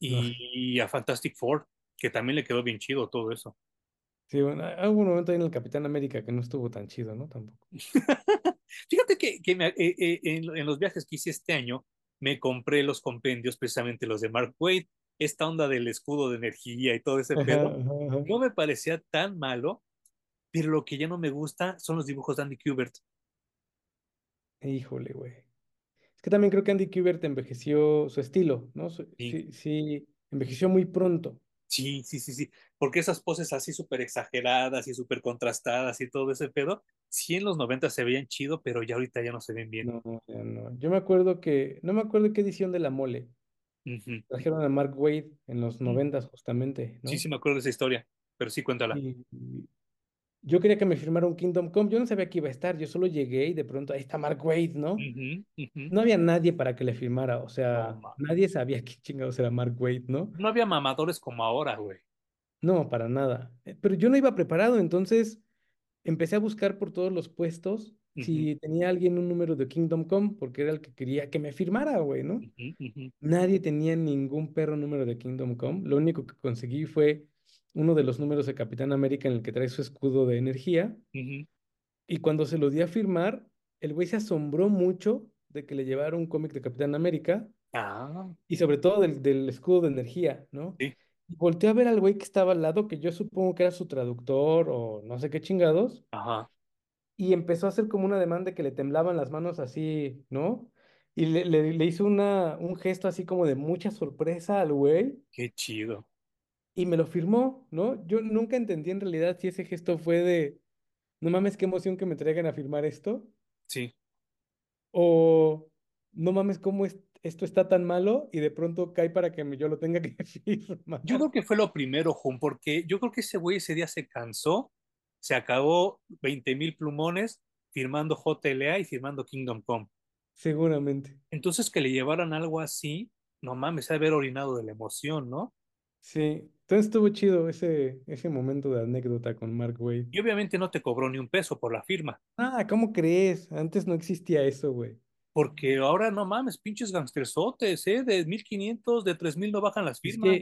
B: y, a Fantastic Four, que también le quedó bien chido todo eso.
C: Sí, bueno, hubo un momento ahí en el Capitán América que no estuvo tan chido, ¿no? Tampoco.
B: Fíjate que, que eh, eh, en, los viajes que hice este año, me compré los compendios, precisamente los de Mark Wade, esta onda del escudo de energía y todo ese pedo. No me parecía tan malo, pero lo que ya no me gusta son los dibujos de Andy Kubert.
C: Híjole, güey. Que también creo que Andy Kubert envejeció su estilo, ¿no? sí, sí envejeció muy pronto.
B: Sí, sí, sí, sí, porque esas poses así súper exageradas y súper contrastadas y todo ese pedo, sí en los 90 se veían chido, pero ya ahorita ya no se ven bien.
C: No, ya no. Yo me acuerdo que, no me acuerdo qué edición de La Mole. Trajeron a Mark Wade en los 90 justamente, ¿no?
B: Sí, sí me acuerdo de esa historia, pero sí cuéntala.
C: Yo quería que me firmara un Kingdom Come, yo no sabía que iba a estar, yo solo llegué y de pronto ahí está Mark Wade, ¿no? No había nadie para que le firmara, o sea, nadie sabía qué chingados era Mark Wade, ¿no?
B: No había mamadores como ahora, güey.
C: No, para nada. Eh, pero yo no iba preparado, entonces empecé a buscar por todos los puestos si tenía alguien un número de Kingdom Come, porque era el que quería que me firmara, güey, ¿no? Nadie tenía ningún perro número de Kingdom Come. Lo único que conseguí fue uno de los números de Capitán América en el que trae su escudo de energía. Y cuando se lo di a firmar, el güey se asombró mucho de que le llevara un cómic de Capitán América.
B: Ah.
C: Y sobre todo del, del escudo de energía, ¿no?
B: Sí.
C: Y volteé a ver al güey que estaba al lado, que yo supongo que era su traductor o no sé qué chingados.
B: Ajá.
C: Y empezó a hacer como una demanda que le temblaban las manos así, ¿no? Y le, le, hizo una, un gesto así como de mucha sorpresa al güey.
B: Qué chido.
C: Y me lo firmó, ¿no? Yo nunca entendí en realidad si ese gesto fue de, no mames, qué emoción que me traigan a firmar esto.
B: Sí.
C: O, no mames, cómo es, esto está tan malo y de pronto cae para que yo lo tenga que firmar.
B: Yo creo que fue lo primero, Jun, porque yo creo que ese güey ese día se cansó, se acabó 20 mil plumones firmando JLA y firmando Kingdom Come.
C: Seguramente.
B: Entonces que le llevaran algo así, no mames, se haber orinado de la emoción, ¿no?
C: Sí, entonces estuvo chido ese, ese momento de anécdota con Mark Wade.
B: Y obviamente no te cobró ni un peso por la firma.
C: Ah, ¿cómo crees? Antes no existía eso, güey.
B: Porque ahora no mames, pinches gangstersotes, ¿eh? De 1500, de 3000 no bajan las firmas.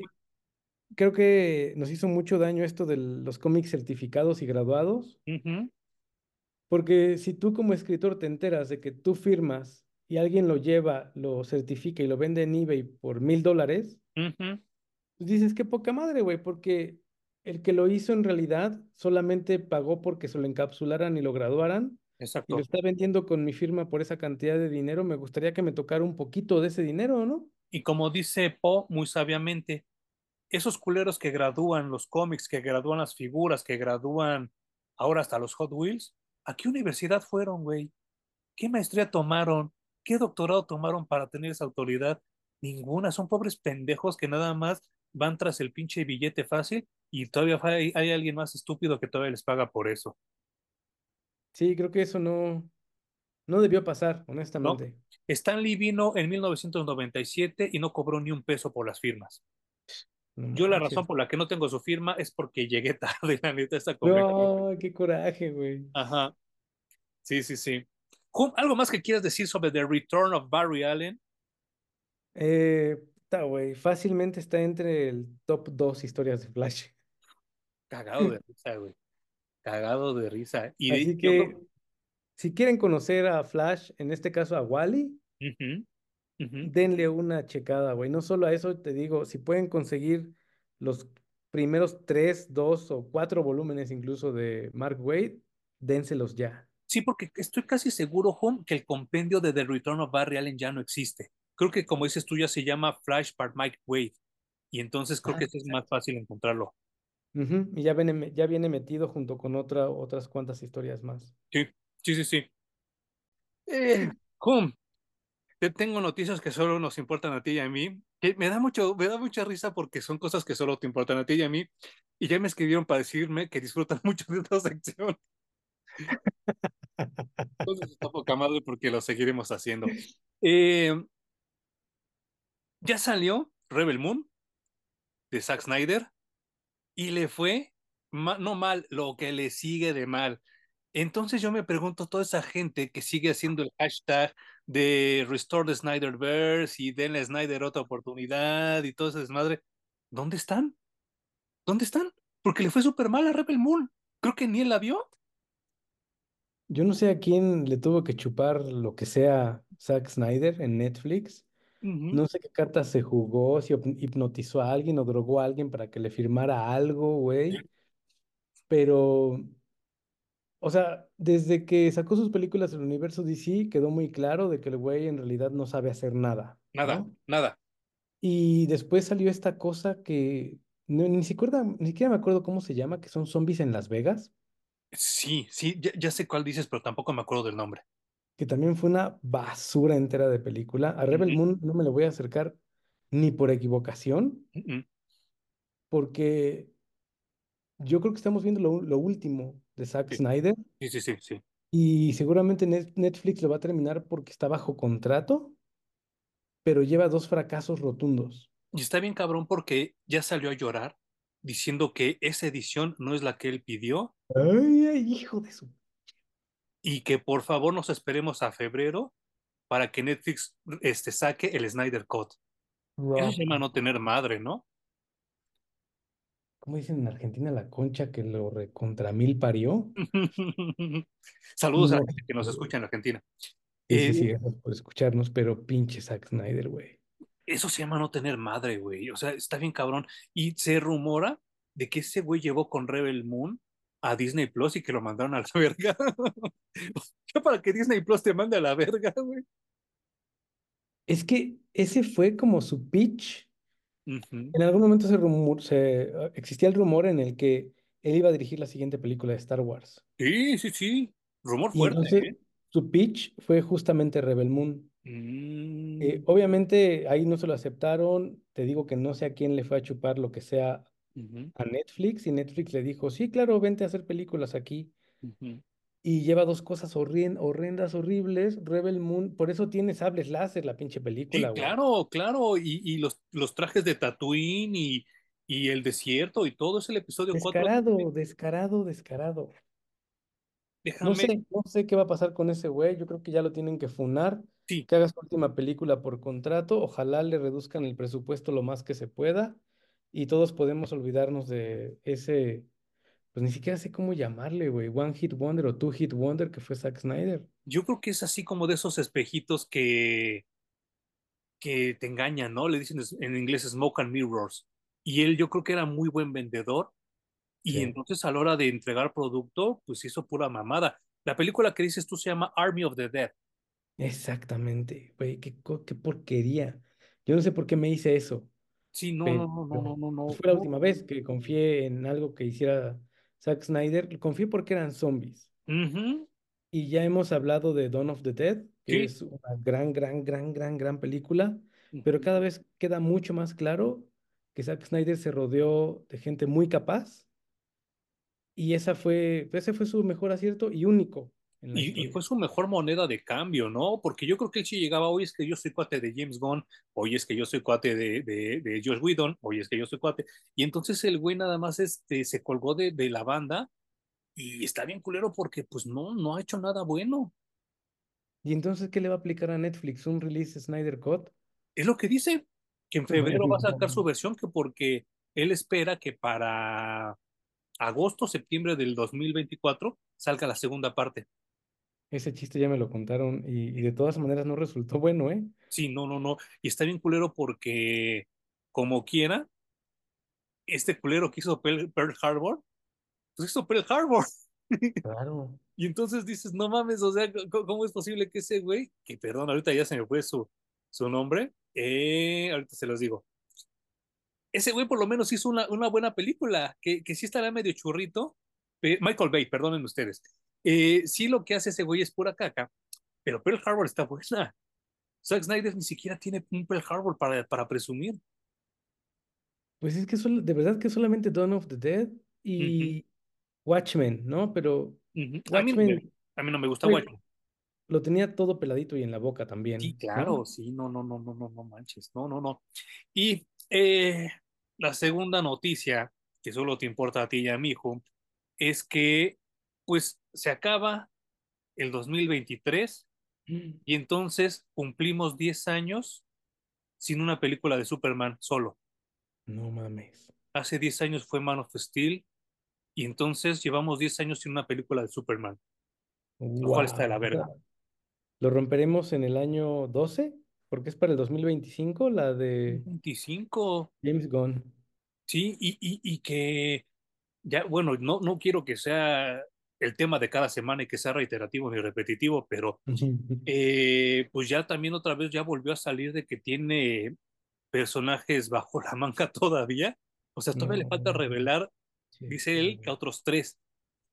C: creo que nos hizo mucho daño esto de los cómics certificados y graduados. Porque si tú como escritor te enteras de que tú firmas y alguien lo lleva, lo certifica y lo vende en eBay por mil dólares, pues dices, qué poca madre, güey, porque el que lo hizo en realidad solamente pagó porque se lo encapsularan y lo graduaran
B: Exacto.
C: y lo está vendiendo con mi firma por esa cantidad de dinero, me gustaría que me tocara un poquito de ese dinero, ¿no?
B: Y como dice Poe muy sabiamente, esos culeros que gradúan los cómics, que gradúan las figuras, que gradúan ahora hasta los Hot Wheels, ¿a qué universidad fueron, güey? ¿Qué maestría tomaron? ¿Qué doctorado tomaron para tener esa autoridad? Ninguna, son pobres pendejos que nada más van tras el pinche billete fácil y todavía hay, hay alguien más estúpido que todavía les paga por eso.
C: Sí, creo que eso no, no debió pasar, honestamente.
B: Stanley vino en 1997 y no cobró ni un peso por las firmas. Yo la razón por la que no tengo su firma es porque llegué tarde, la neta, esta
C: No, qué coraje, güey.
B: Ajá. Sí, sí, sí. ¿Algo más que quieras decir sobre The Return of Barry Allen?
C: Eh, está, güey. Fácilmente está entre el top dos historias de Flash.
B: Cagado de risa, güey. Cagado de risa. Y
C: Así que, si quieren conocer a Flash, en este caso a Wally, denle una checada, güey. No solo a eso, te digo, si pueden conseguir los primeros tres, dos o cuatro volúmenes incluso de Mark Wade, dénselos ya.
B: Sí, porque estoy casi seguro, Home, que el compendio de The Return of Barry Allen ya no existe. Creo que, como dices tú, ya se llama Flash Part Mike Wade. Y entonces creo ah, que es más fácil encontrarlo.
C: Y ya viene, ya viene metido junto con otra, otras cuantas historias más.
B: Sí, sí, sí, sí. Eh, te tengo noticias que solo nos importan a ti y a mí. Que me da mucho, me da mucha risa porque son cosas que solo te importan a ti y a mí. Y ya me escribieron para decirme que disfrutan mucho de esta sección. Entonces está poca madre porque lo seguiremos haciendo. Eh, ya salió Rebel Moon de Zack Snyder y le fue no mal, lo que le sigue de mal. Entonces yo me pregunto, toda esa gente que sigue haciendo el hashtag de Restore the Snyderverse y denle a Snyder otra oportunidad y todo ese desmadre, ¿dónde están? ¿Dónde están? Porque le fue súper mal a Rebel Moon. Creo que ni él la vio.
C: Yo no sé a quién le tuvo que chupar lo que sea Zack Snyder en Netflix. No sé qué carta se jugó, si hipnotizó a alguien o drogó a alguien para que le firmara algo, güey. Pero, o sea, desde que sacó sus películas del universo DC, quedó muy claro de que el güey en realidad no sabe hacer nada.
B: Nada, nada.
C: Y después salió esta cosa que ni, siquiera, ni siquiera me acuerdo cómo se llama, que son zombies en Las Vegas.
B: Sí, sí, ya, sé cuál dices, pero tampoco me acuerdo del nombre.
C: Que también fue una basura entera de película. A Rebel Moon no me le voy a acercar ni por equivocación, porque yo creo que estamos viendo lo, último de Zack Snyder.
B: Sí, sí, sí, sí.
C: Y seguramente Netflix lo va a terminar porque está bajo contrato, pero lleva dos fracasos rotundos.
B: Y está bien cabrón porque ya salió a llorar diciendo que esa edición no es la que él pidió.
C: Ay, hijo de su.
B: Y que por favor nos esperemos a febrero para que Netflix este, saque el Snyder Cut. Eso se llama no tener madre, ¿no?
C: ¿Cómo dicen en Argentina la concha que lo recontra mil parió?
B: Saludos a la gente que nos escucha en Argentina.
C: Sí, sí, sí, eh, gracias por escucharnos, pero pinche Zack Snyder, güey.
B: Eso se llama no tener madre, güey. O sea, está bien cabrón. Y se rumora de que ese güey llevó con Rebel Moon a Disney Plus y que lo mandaron a la verga. ¿Qué para que Disney Plus te mande a la verga, güey?
C: Es que ese fue como su pitch. En algún momento se, rumor, se existía el rumor en el que él iba a dirigir la siguiente película de Star Wars.
B: Sí, sí, sí. Rumor fuerte. ¿eh?
C: Su pitch fue justamente Rebel Moon. Eh, mm. obviamente ahí no se lo aceptaron. Te digo que no sé a quién le fue a chupar lo que sea a Netflix y Netflix le dijo, sí, claro, vente a hacer películas aquí. Y lleva dos cosas horrendas, horribles. Rebel Moon, por eso tiene sables láser la pinche película.
B: Sí, claro, claro. Y, los, los trajes de Tatooine y, y el desierto y todo es el episodio
C: descarado, 4. Descarado, descarado, descarado. No sé, no sé qué va a pasar con ese güey. Yo creo que ya lo tienen que funar.
B: Sí.
C: Que haga su última película por contrato. Ojalá le reduzcan el presupuesto lo más que se pueda. Y todos podemos olvidarnos de ese. Pues ni siquiera sé cómo llamarle, güey. One Hit Wonder o Two Hit Wonder que fue Zack Snyder.
B: Yo creo que es así como de esos espejitos que. que te engañan, ¿no? Le dicen en inglés Smoke and Mirrors. Y él, yo creo que era muy buen vendedor y entonces a la hora de entregar producto, pues hizo pura mamada. La película que dices tú se llama Army of the Dead.
C: Exactamente, güey, qué, qué porquería. Yo no sé por qué me hice eso.
B: Sí, no, no, no, no, no, no.
C: Fue la última vez que confié en algo que hiciera Zack Snyder. Confié porque eran zombies. Y ya hemos hablado de Dawn of the Dead, que es una gran, gran, gran, gran, gran película. Pero cada vez queda mucho más claro que Zack Snyder se rodeó de gente muy capaz y esa fue, ese fue su mejor acierto y único.
B: Y, fue su mejor moneda de cambio, ¿no? Porque yo creo que él sí llegaba, hoy es que yo soy cuate de James Gunn, hoy es que yo soy cuate de, de, de Josh Whedon, hoy es que yo soy cuate. Y entonces el güey nada más este, se colgó de, de la banda y está bien culero porque pues no, no ha hecho nada bueno.
C: ¿Y entonces qué le va a aplicar a Netflix? ¿Un release Snyder Cut?
B: Es lo que dice, que en febrero va a sacar su versión, que porque él espera que para agosto, septiembre del 2024 salga la segunda parte.
C: Ese chiste ya me lo contaron y, y, de todas maneras no resultó bueno, ¿eh?
B: Sí, no, no, no. Y está bien culero porque, como quiera, este culero que hizo Pearl, Harbor, pues hizo Pearl Harbor.
C: Claro.
B: y entonces dices, no mames, o sea, ¿cómo es posible que ese güey, que perdón, ahorita ya se me fue su, su nombre, eh, ahorita se los digo. Ese güey por lo menos hizo una, una buena película, que, que sí estará medio churrito. Michael Bay, perdonen ustedes. Eh, sí lo que hace ese güey es pura caca, pero Pearl Harbor está buena. Zack Snyder ni siquiera tiene un Pearl Harbor para, para presumir.
C: Pues es que solo, de verdad que solamente Dawn of the Dead y Watchmen, ¿no? Pero
B: Watchmen, a, mí, no me gusta Watchmen.
C: Lo tenía todo peladito y en la boca también.
B: Sí, claro, sí, no, no, no, no, no, no manches, no, no, no. Y eh, la segunda noticia, que solo te importa a ti y a mi hijo, es que pues se acaba el 2023 y entonces cumplimos 10 años sin una película de Superman solo.
C: No mames.
B: Hace 10 años fue Man of Steel y entonces llevamos 10 años sin una película de Superman. Lo cual está de la verga.
C: ¿Lo romperemos en el año 12? Porque es para el 2025 la de
B: 25.
C: James Gunn.
B: Sí, y, y, y que ya, bueno, no, no quiero que sea el tema de cada semana y que sea reiterativo ni repetitivo, pero eh, pues ya también otra vez ya volvió a salir de que tiene personajes bajo la manga todavía. O sea, todavía le falta revelar, dice él, que a otros tres.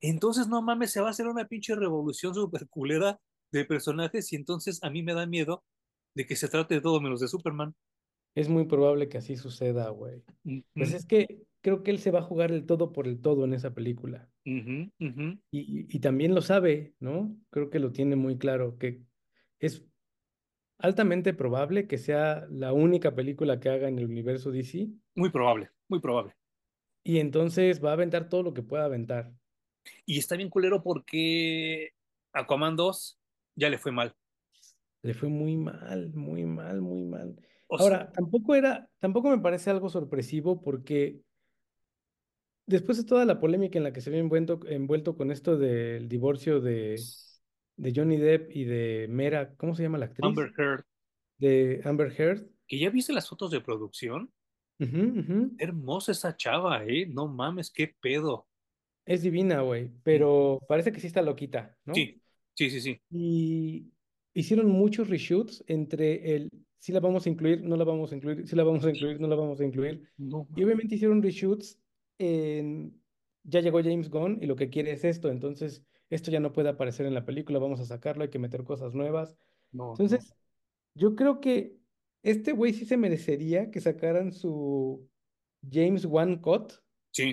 B: Entonces, no mames, se va a hacer una pinche revolución super culera de personajes y entonces a mí me da miedo de que se trate de todo menos de Superman.
C: Es muy probable que así suceda, güey. Pues es que creo que él se va a jugar el todo por el todo en esa película.
B: Y,
C: y, también lo sabe, ¿no? Creo que lo tiene muy claro, que es altamente probable que sea la única película que haga en el universo DC.
B: Muy probable, muy probable.
C: Y entonces va a aventar todo lo que pueda aventar.
B: Y está bien culero porque Aquaman 2 ya le fue mal.
C: Le fue muy mal, muy mal, muy mal. Ahora, tampoco era, tampoco me parece algo sorpresivo porque después de toda la polémica en la que se había envuelto, envuelto con esto del divorcio de, de Johnny Depp y de Mera, ¿cómo se llama la actriz?
B: Amber Heard.
C: De Amber Heard.
B: Que ya viste las fotos de producción. Hermosa esa chava, ¿eh? No mames, qué pedo.
C: Es divina, güey, pero parece que sí está loquita, ¿no?
B: Sí, sí, sí, sí.
C: Y hicieron muchos reshoots entre el si la vamos a incluir, no la vamos a incluir, si la vamos a incluir, no la vamos a incluir. Y obviamente hicieron reshoots Ya llegó James Gunn y lo que quiere es esto, entonces esto ya no puede aparecer en la película, vamos a sacarlo, hay que meter cosas nuevas. entonces, yo creo que este güey sí se merecería que sacaran su James Wan Cut.
B: Sí,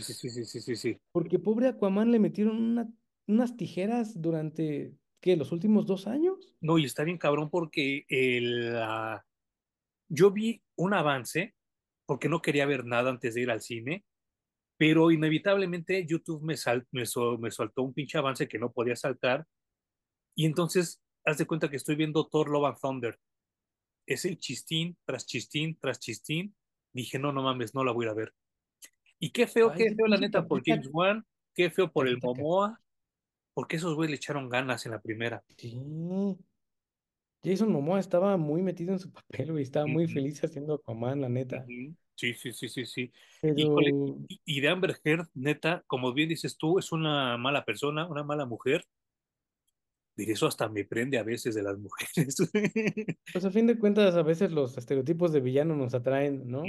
B: sí, sí, sí, sí, sí, sí.
C: Porque pobre Aquaman le metieron unas tijeras durante, ¿qué? ¿Los últimos dos años?
B: No, y está bien cabrón porque el, yo vi un avance porque no quería ver nada antes de ir al cine, pero inevitablemente YouTube me, sal, me, me saltó un pinche avance que no podía saltar, y entonces, haz de cuenta que estoy viendo Thor Love and Thunder. Es el chistín tras chistín tras chistín. Dije, no, no mames, no la voy a ver. Y qué feo, qué feo la neta por James Wan, qué feo por el Momoa, porque esos güeyes le echaron ganas en la primera.
C: Sí. Jason Momoa estaba muy metido en su papel, güey, estaba muy feliz haciendo Aquaman, la neta.
B: Sí, sí, sí, sí, sí. y, de Amber Heard, neta, como bien dices tú, es una mala persona, una mala mujer. Y eso hasta me prende a veces de las mujeres.
C: Pues a fin de cuentas, a veces los estereotipos de villano nos atraen, ¿no?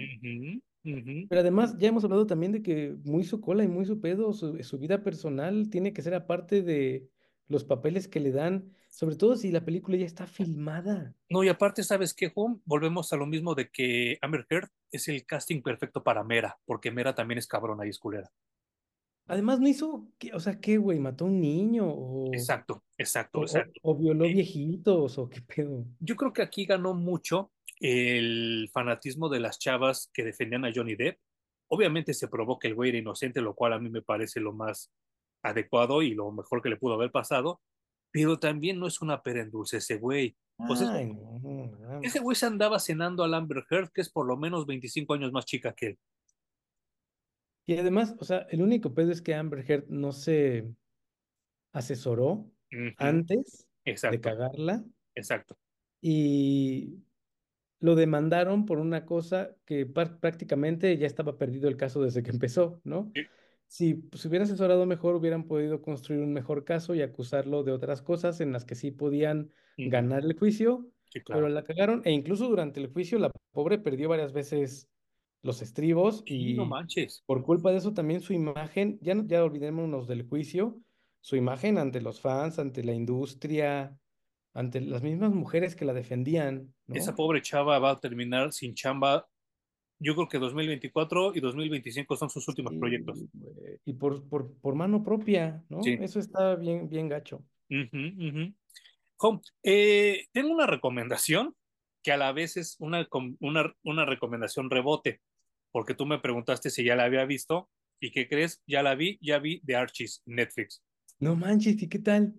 C: Pero además, ya hemos hablado también de que muy su cola y muy su pedo, su, su vida personal tiene que ser aparte de los papeles que le dan sobre todo si la película ya está filmada.
B: No, y aparte, ¿sabes qué, Home? Volvemos a lo mismo de que Amber Heard es el casting perfecto para Mera, porque Mera también es cabrona y es culera.
C: Además, no hizo, o sea, ¿qué, güey? ¿Mató a un niño? O,
B: exacto, exacto, exacto.
C: O, violó eh, viejitos, o qué pedo.
B: Yo creo que aquí ganó mucho el fanatismo de las chavas que defendían a Johnny Depp. Obviamente se probó que el güey era inocente, lo cual a mí me parece lo más adecuado y lo mejor que le pudo haber pasado pero también no es una pera en dulce ese güey. Pues ese güey se andaba cenando a Amber Heard, que es por lo menos 25 años más chica que él.
C: Y además, o sea, el único pedo es que Amber Heard no se asesoró antes de cagarla.
B: Exacto.
C: Y lo demandaron por una cosa que prácticamente ya estaba perdido el caso desde que empezó, ¿no? Si se hubiera asesorado mejor, hubieran podido construir un mejor caso y acusarlo de otras cosas en las que sí podían ganar el juicio, pero la cagaron e incluso durante el juicio la pobre perdió varias veces los estribos y
B: no manches.
C: por culpa de eso también su imagen, ya, ya olvidémonos del juicio, su imagen ante los fans, ante la industria, ante las mismas mujeres que la defendían.
B: Esa pobre chava va a terminar sin chamba. Yo creo que 2024 y 2025 son sus últimos proyectos.
C: Y por, por, por, mano propia, ¿no? Eso está bien, bien gacho.
B: Eh, tengo una recomendación que a la vez es una, una, una recomendación rebote, porque tú me preguntaste si ya la había visto. ¿Y qué crees? Ya la vi, ya vi The Archies, Netflix.
C: No manches, ¿y qué tal?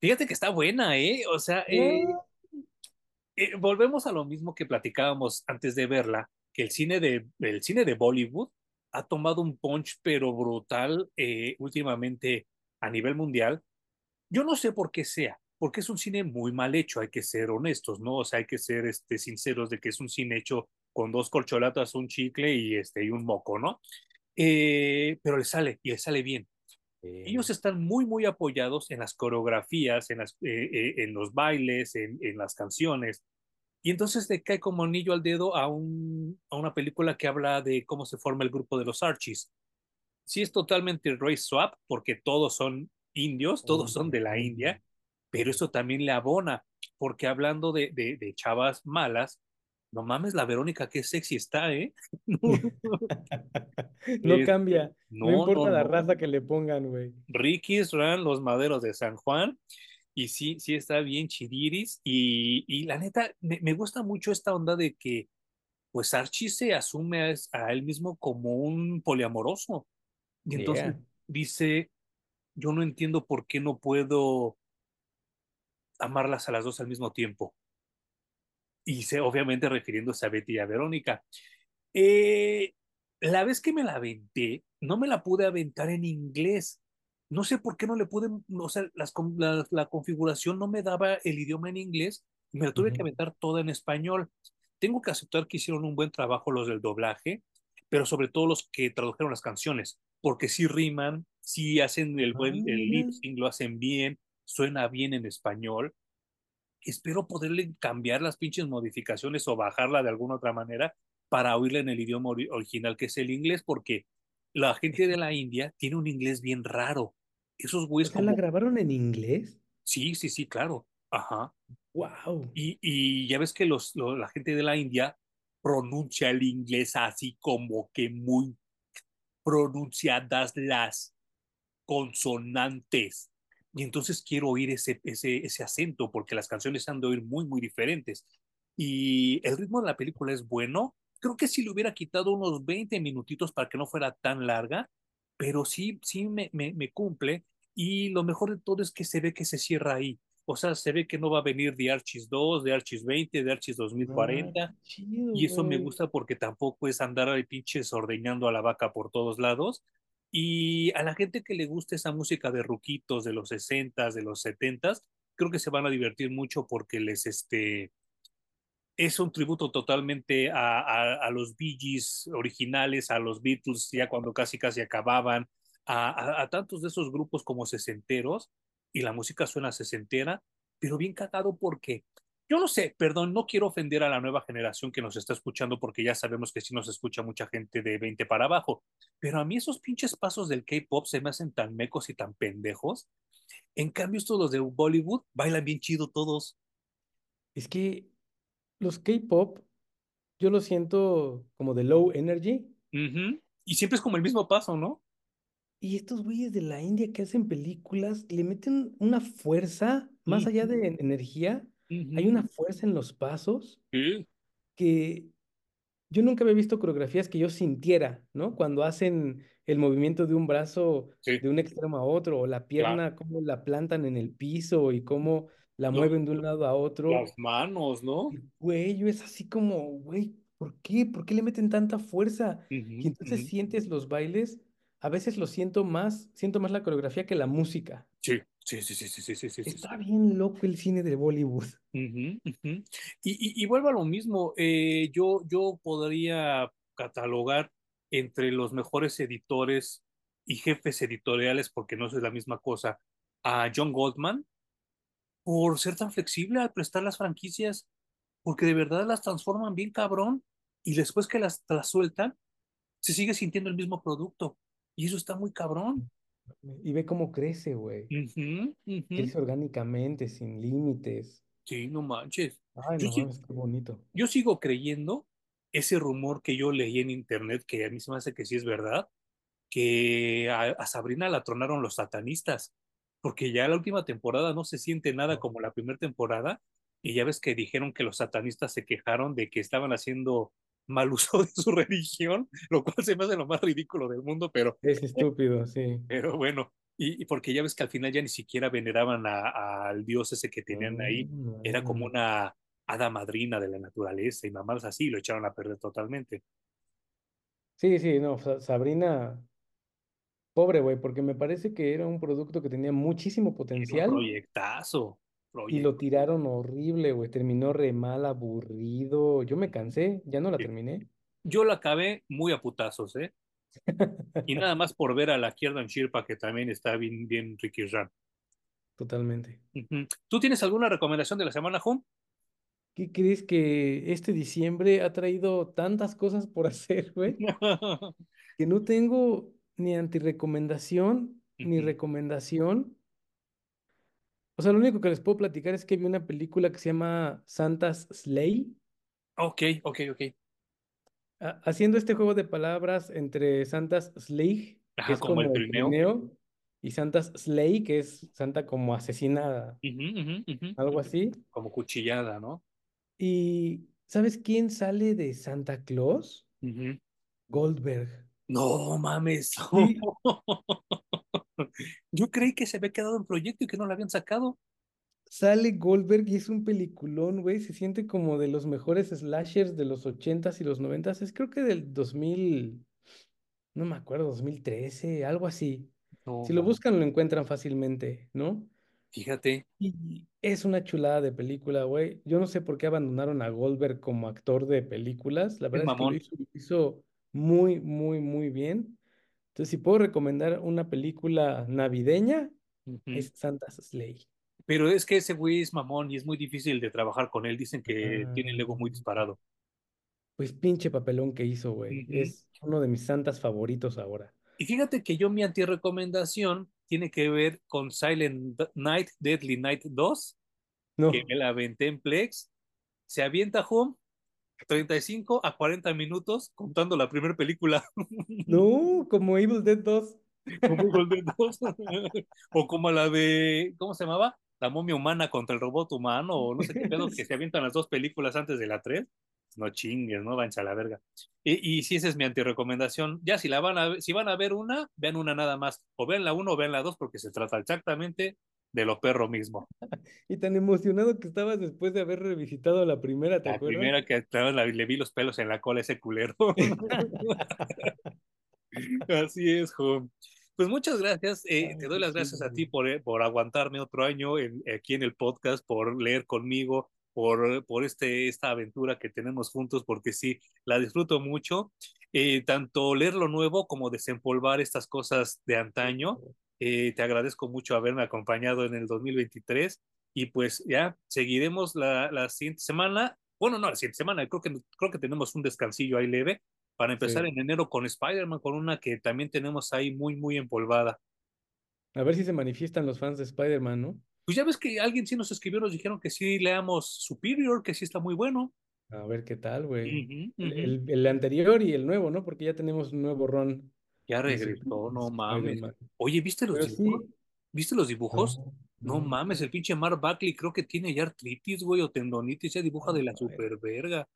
B: Fíjate que está buena, ¿eh? O sea, eh, eh, volvemos a lo mismo que platicábamos antes de verla, que el cine de, el cine de Bollywood ha tomado un punch pero brutal eh, últimamente a nivel mundial. Yo no sé por qué sea, porque es un cine muy mal hecho, hay que ser honestos, ¿no? O sea, hay que ser este, sinceros de que es un cine hecho con dos corcholatas, un chicle y, este, y un moco, ¿no? pero le sale, y le sale bien. Ellos están muy, muy apoyados en las coreografías, en, las, eh, eh, en los bailes, en, en, las canciones. Y entonces le cae como anillo al dedo a, un, a una película que habla de cómo se forma el grupo de los Archies. Sí es totalmente race swap, porque todos son indios, todos son de la India, pero eso también le abona, porque hablando de, de, de chavas malas, no mames, la Verónica, qué sexy está, ¿eh?
C: no, cambia. No, importa la raza que le pongan, güey.
B: Ricky's Ran, los maderos de San Juan. Y sí, sí está bien chidiris. Y, y la neta, me, gusta mucho esta onda de que, pues Archie se asume a, él mismo como un poliamoroso. Y entonces dice, yo no entiendo por qué no puedo amarlas a las dos al mismo tiempo y se, obviamente refiriéndose a Betty y a Verónica. Eh, la vez que me la aventé, no me la pude aventar en inglés. No sé por qué no le pude, o sea, las, la, configuración no me daba el idioma en inglés, me la tuve que aventar toda en español. Tengo que aceptar que hicieron un buen trabajo los del doblaje, pero sobre todo los que tradujeron las canciones, porque sí riman, sí hacen el buen el ah, lip sync, lo hacen bien, suena bien en español espero poderle cambiar las pinches modificaciones o bajarla de alguna otra manera para oírla en el idioma original que es el inglés, porque la gente de la India tiene un inglés bien raro. Esos güeyes.
C: ¿La grabaron en inglés?
B: Sí, sí, sí, claro. Ajá.
C: Wow.
B: Y, y ya ves que los, la gente de la India pronuncia el inglés así como que muy pronunciadas las consonantes y entonces quiero oír ese, ese, ese acento porque las canciones han de oír muy, muy diferentes. Y el ritmo de la película es bueno. Creo que si le hubiera quitado unos 20 minutitos para que no fuera tan larga, pero sí, sí me, me, me cumple. Y lo mejor de todo es que se ve que se cierra ahí. O sea, se ve que no va a venir de Archis 2, de Archis 20, de Archis 2040. Ah, y eso me gusta porque tampoco es andar ahí pinches ordeñando a la vaca por todos lados, y a la gente que le gusta esa música de ruquitos de los 60 de los 70 creo que se van a divertir mucho porque les, este, es un tributo totalmente a, a, los Bee Gees originales, a los Beatles ya cuando casi casi acababan, a, a, tantos de esos grupos como sesenteros, y la música suena sesentera, pero bien cagado porque yo no sé, perdón, no quiero ofender a la nueva generación que nos está escuchando porque ya sabemos que sí nos escucha mucha gente de 20 para abajo, pero a mí esos pinches pasos del K-pop se me hacen tan mecos y tan pendejos. En cambio, estos los de Bollywood bailan bien chido todos.
C: Es que los K-pop yo lo siento como de low energy.
B: Y siempre es como el mismo paso, ¿no?
C: Y estos güeyes de la India que hacen películas le meten una fuerza más allá de energía hay una fuerza en los pasos que yo nunca había visto coreografías que yo sintiera, ¿no? Cuando hacen el movimiento de un brazo de un extremo a otro, o la pierna, cómo la plantan en el piso y cómo la mueven de un lado a otro.
B: Las manos, ¿no?
C: El cuello es así como, güey, ¿por qué? ¿Por qué le meten tanta fuerza? Y entonces sientes los bailes, a veces lo siento más, siento más la coreografía que la música.
B: Sí. Sí, sí, sí, sí, sí, sí,
C: Está bien loco el cine de Bollywood.
B: Y, y, y, vuelvo a lo mismo, eh, yo, yo podría catalogar entre los mejores editores y jefes editoriales, porque no es la misma cosa, a John Goldman, por ser tan flexible al prestar las franquicias, porque de verdad las transforman bien cabrón y después que las, las sueltan, se sigue sintiendo el mismo producto. Y eso está muy cabrón.
C: Y ve cómo crece, güey.
B: Ujú.
C: Crece orgánicamente, sin límites.
B: Sí, no manches.
C: Ay,
B: Yo,
C: no mames, qué bonito.
B: yo sigo creyendo ese rumor que yo leí en internet, que a mí se me hace que sí es verdad, que a, a Sabrina la tronaron los satanistas, porque ya la última temporada no se siente nada como la primera temporada, y ya ves que dijeron que los satanistas se quejaron de que estaban haciendo mal uso de su religión, lo cual se me hace lo más ridículo del mundo, pero,
C: Es estúpido, sí.
B: pero bueno, y, y porque ya ves que al final ya ni siquiera veneraban a- al dios ese que tenían ahí,
C: Mm,
B: era como una hada madrina de la naturaleza y mamás así, lo echaron a perder totalmente.
C: Sí, sí, no, Sa- Sabrina, pobre, güey, porque me parece que era un producto que tenía muchísimo
B: Era un
C: potencial
B: proyectazo,
C: y lo tiraron horrible, güey. Terminó re mal, aburrido. Yo me cansé, ya no la terminé.
B: Yo la acabé muy a putazos, ¿eh? Y nada más por ver a la Kiernan Shirpa, que también está bien, bien Ricky Ran.
C: Totalmente.
B: ¿Tú tienes alguna recomendación de la semana, Hum?
C: ¿Qué crees que este diciembre ha traído tantas cosas por hacer, güey? Que no tengo ni antirecomendación ni
B: Ujú.
C: recomendación. O sea, lo único que les puedo platicar es que vi una película que se llama Santa's Slay.
B: Ok, ok, ok.
C: ha- haciendo este juego de palabras entre Santa's Slay, que
B: Ajá,
C: es
B: como el
C: como el
B: trineo.
C: trineo, y Santa's Slay, que es Santa como asesina,
B: Ujú, ujú, ujú.
C: algo así.
B: Como cuchillada, ¿no?
C: Y ¿sabes quién sale de Santa Claus? Goldberg.
B: No mames.
C: Sí.
B: Yo creí que se había quedado en proyecto y que no lo habían sacado.
C: Sale Goldberg y es un peliculón, güey. Se siente como de los mejores slashers de los 80s y los 90s. Es creo que del 2000, no me acuerdo, 2013, algo así.
B: No,
C: Si lo buscan, lo encuentran fácilmente, ¿no?
B: Fíjate.
C: Y es una chulada de película, güey. Yo no sé por qué abandonaron a Goldberg como actor de películas. La verdad es que hizo, lo hizo muy, muy, muy bien. Entonces, si puedo recomendar una película navideña, es Santa's Slay.
B: Pero es que ese güey es mamón y es muy difícil de trabajar con él. Dicen que tiene el ego muy
C: Ah,
B: disparado.
C: Pues pinche papelón que hizo, güey. Es uno de mis santas favoritos ahora.
B: Y fíjate que yo mi antirecomendación tiene que ver con Silent Night, Deadly Night 2, que
C: No,
B: me la aventé en Plex. Se avienta Home 35 a 40 minutos contando la primera película.
C: no, como Evil Dead 2.
B: Como Evil Dead 2. O como la de, ¿cómo se llamaba? La momia humana contra el robot humano, o no sé qué pedo, que se avientan las dos películas antes de la 3. No chingues, no váyanse a la verga. Y, y sí, esa es mi antirecomendación. Ya si la van a ver, si van a ver una, vean una nada más. O vean la 1 o vean la 2, porque se trata exactamente de lo perro mismo.
C: Y tan emocionado que estabas después de haber revisitado la primera, ¿te
B: La
C: acuerdas?
B: primera que claro, la- le vi los pelos en la cola a ese culero. Así es, Jo. Pues muchas gracias. eh, te doy las
C: sí,
B: gracias a ti por, eh, por aguantarme otro año en- aquí en el podcast, por leer conmigo, por, por este, esta aventura que tenemos juntos, porque sí, la disfruto mucho. Eh, tanto leer lo nuevo como desempolvar estas cosas de antaño. Eh, te agradezco mucho haberme acompañado en el 2023 y pues ya seguiremos la, la siguiente semana. Bueno, no, la siguiente semana, creo que, creo que tenemos un descansillo ahí leve para empezar
C: Sí.
B: en enero con Spider-Man, con una que también tenemos ahí muy, muy empolvada.
C: A ver si se manifiestan los fans de Spider-Man, ¿no?
B: Pues ya ves que alguien sí nos escribió, nos dijeron que sí leamos Superior, que sí está muy bueno.
C: A ver qué tal, güey.
B: Ujú,
C: El,
B: ujú.
C: el- el anterior y el nuevo, ¿no? Porque ya tenemos un nuevo ron
B: Ya regresó, no mames. Oye, ¿viste los
C: Pero
B: dibujos?
C: sí,
B: ¿Viste los dibujos?
C: no,
B: No
C: no,
B: mames, el pinche Mark Buckley creo que tiene ya artritis, güey, o tendonitis, ya dibuja de la
C: Ay,
B: super verga.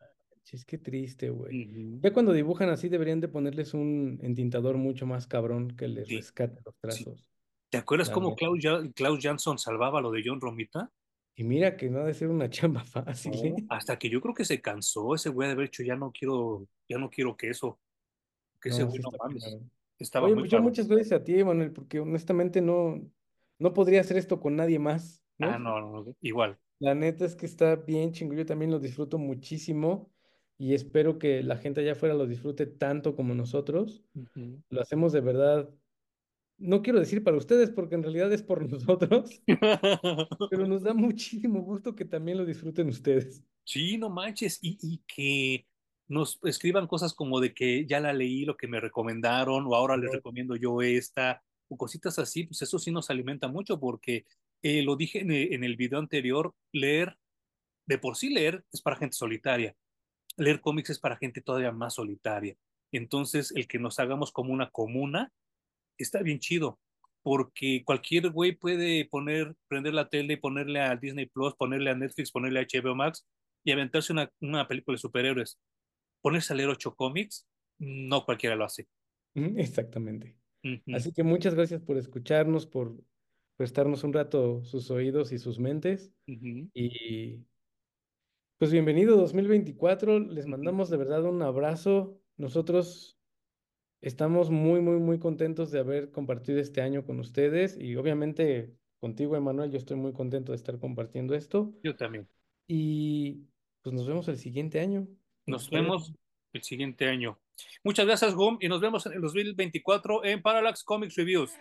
C: chis, qué triste, güey.
B: Ujú.
C: Ya cuando dibujan así deberían de ponerles un entintador mucho más cabrón que les
B: Sí,
C: rescate los
B: sí.
C: trazos.
B: ¿Te acuerdas
C: La
B: cómo. Klaus, Klaus Jansson salvaba lo de John Romita?
C: Y mira que no ha de ser una chamba fácil,
B: No,
C: ¿eh?
B: hasta que yo creo que se cansó ese güey de haber dicho, ya no quiero, ya no quiero queso, que ese güey no mames. Estaba
C: Oye,
B: muy
C: pues yo muchas gracias a ti, Manuel, porque honestamente no, no podría hacer esto con nadie más,
B: Ah,
C: ¿no?
B: no, no, igual.
C: La neta es que está bien chingo, yo también lo disfruto muchísimo y espero que la gente allá afuera lo disfrute tanto como nosotros. Lo hacemos de verdad, no quiero decir para ustedes porque en realidad es por nosotros, pero nos da muchísimo gusto que también lo disfruten ustedes.
B: Sí, no manches, y, y que nos escriban cosas como de que ya la leí, lo que me recomendaron, o ahora les recomiendo yo esta, o cositas así, pues eso sí nos alimenta mucho, porque eh, lo dije en el, en el video anterior, leer, de por sí leer es para gente solitaria, leer cómics es para gente todavía más solitaria. Entonces, el que nos hagamos como una comuna está bien chido, porque cualquier güey puede poner, prender la tele, ponerle a Disney Plus, ponerle a Netflix, ponerle a HBO Max y aventarse una, una película de superhéroes. Ponerse a leer ocho cómics, no cualquiera lo hace.
C: Ujú, Exactamente. Así que muchas gracias por escucharnos, por prestarnos un rato sus oídos y sus mentes. Y pues bienvenido 2024. Les mandamos de verdad un abrazo. Nosotros estamos muy, muy, muy contentos de haber compartido este año con ustedes y obviamente contigo, Emanuel, yo estoy muy contento de estar compartiendo esto.
B: Yo también.
C: Y pues nos vemos el siguiente año.
B: Nos vemos el siguiente año. Muchas gracias, Gum, y nos vemos en el 2024 en Parallax Comics Reviews.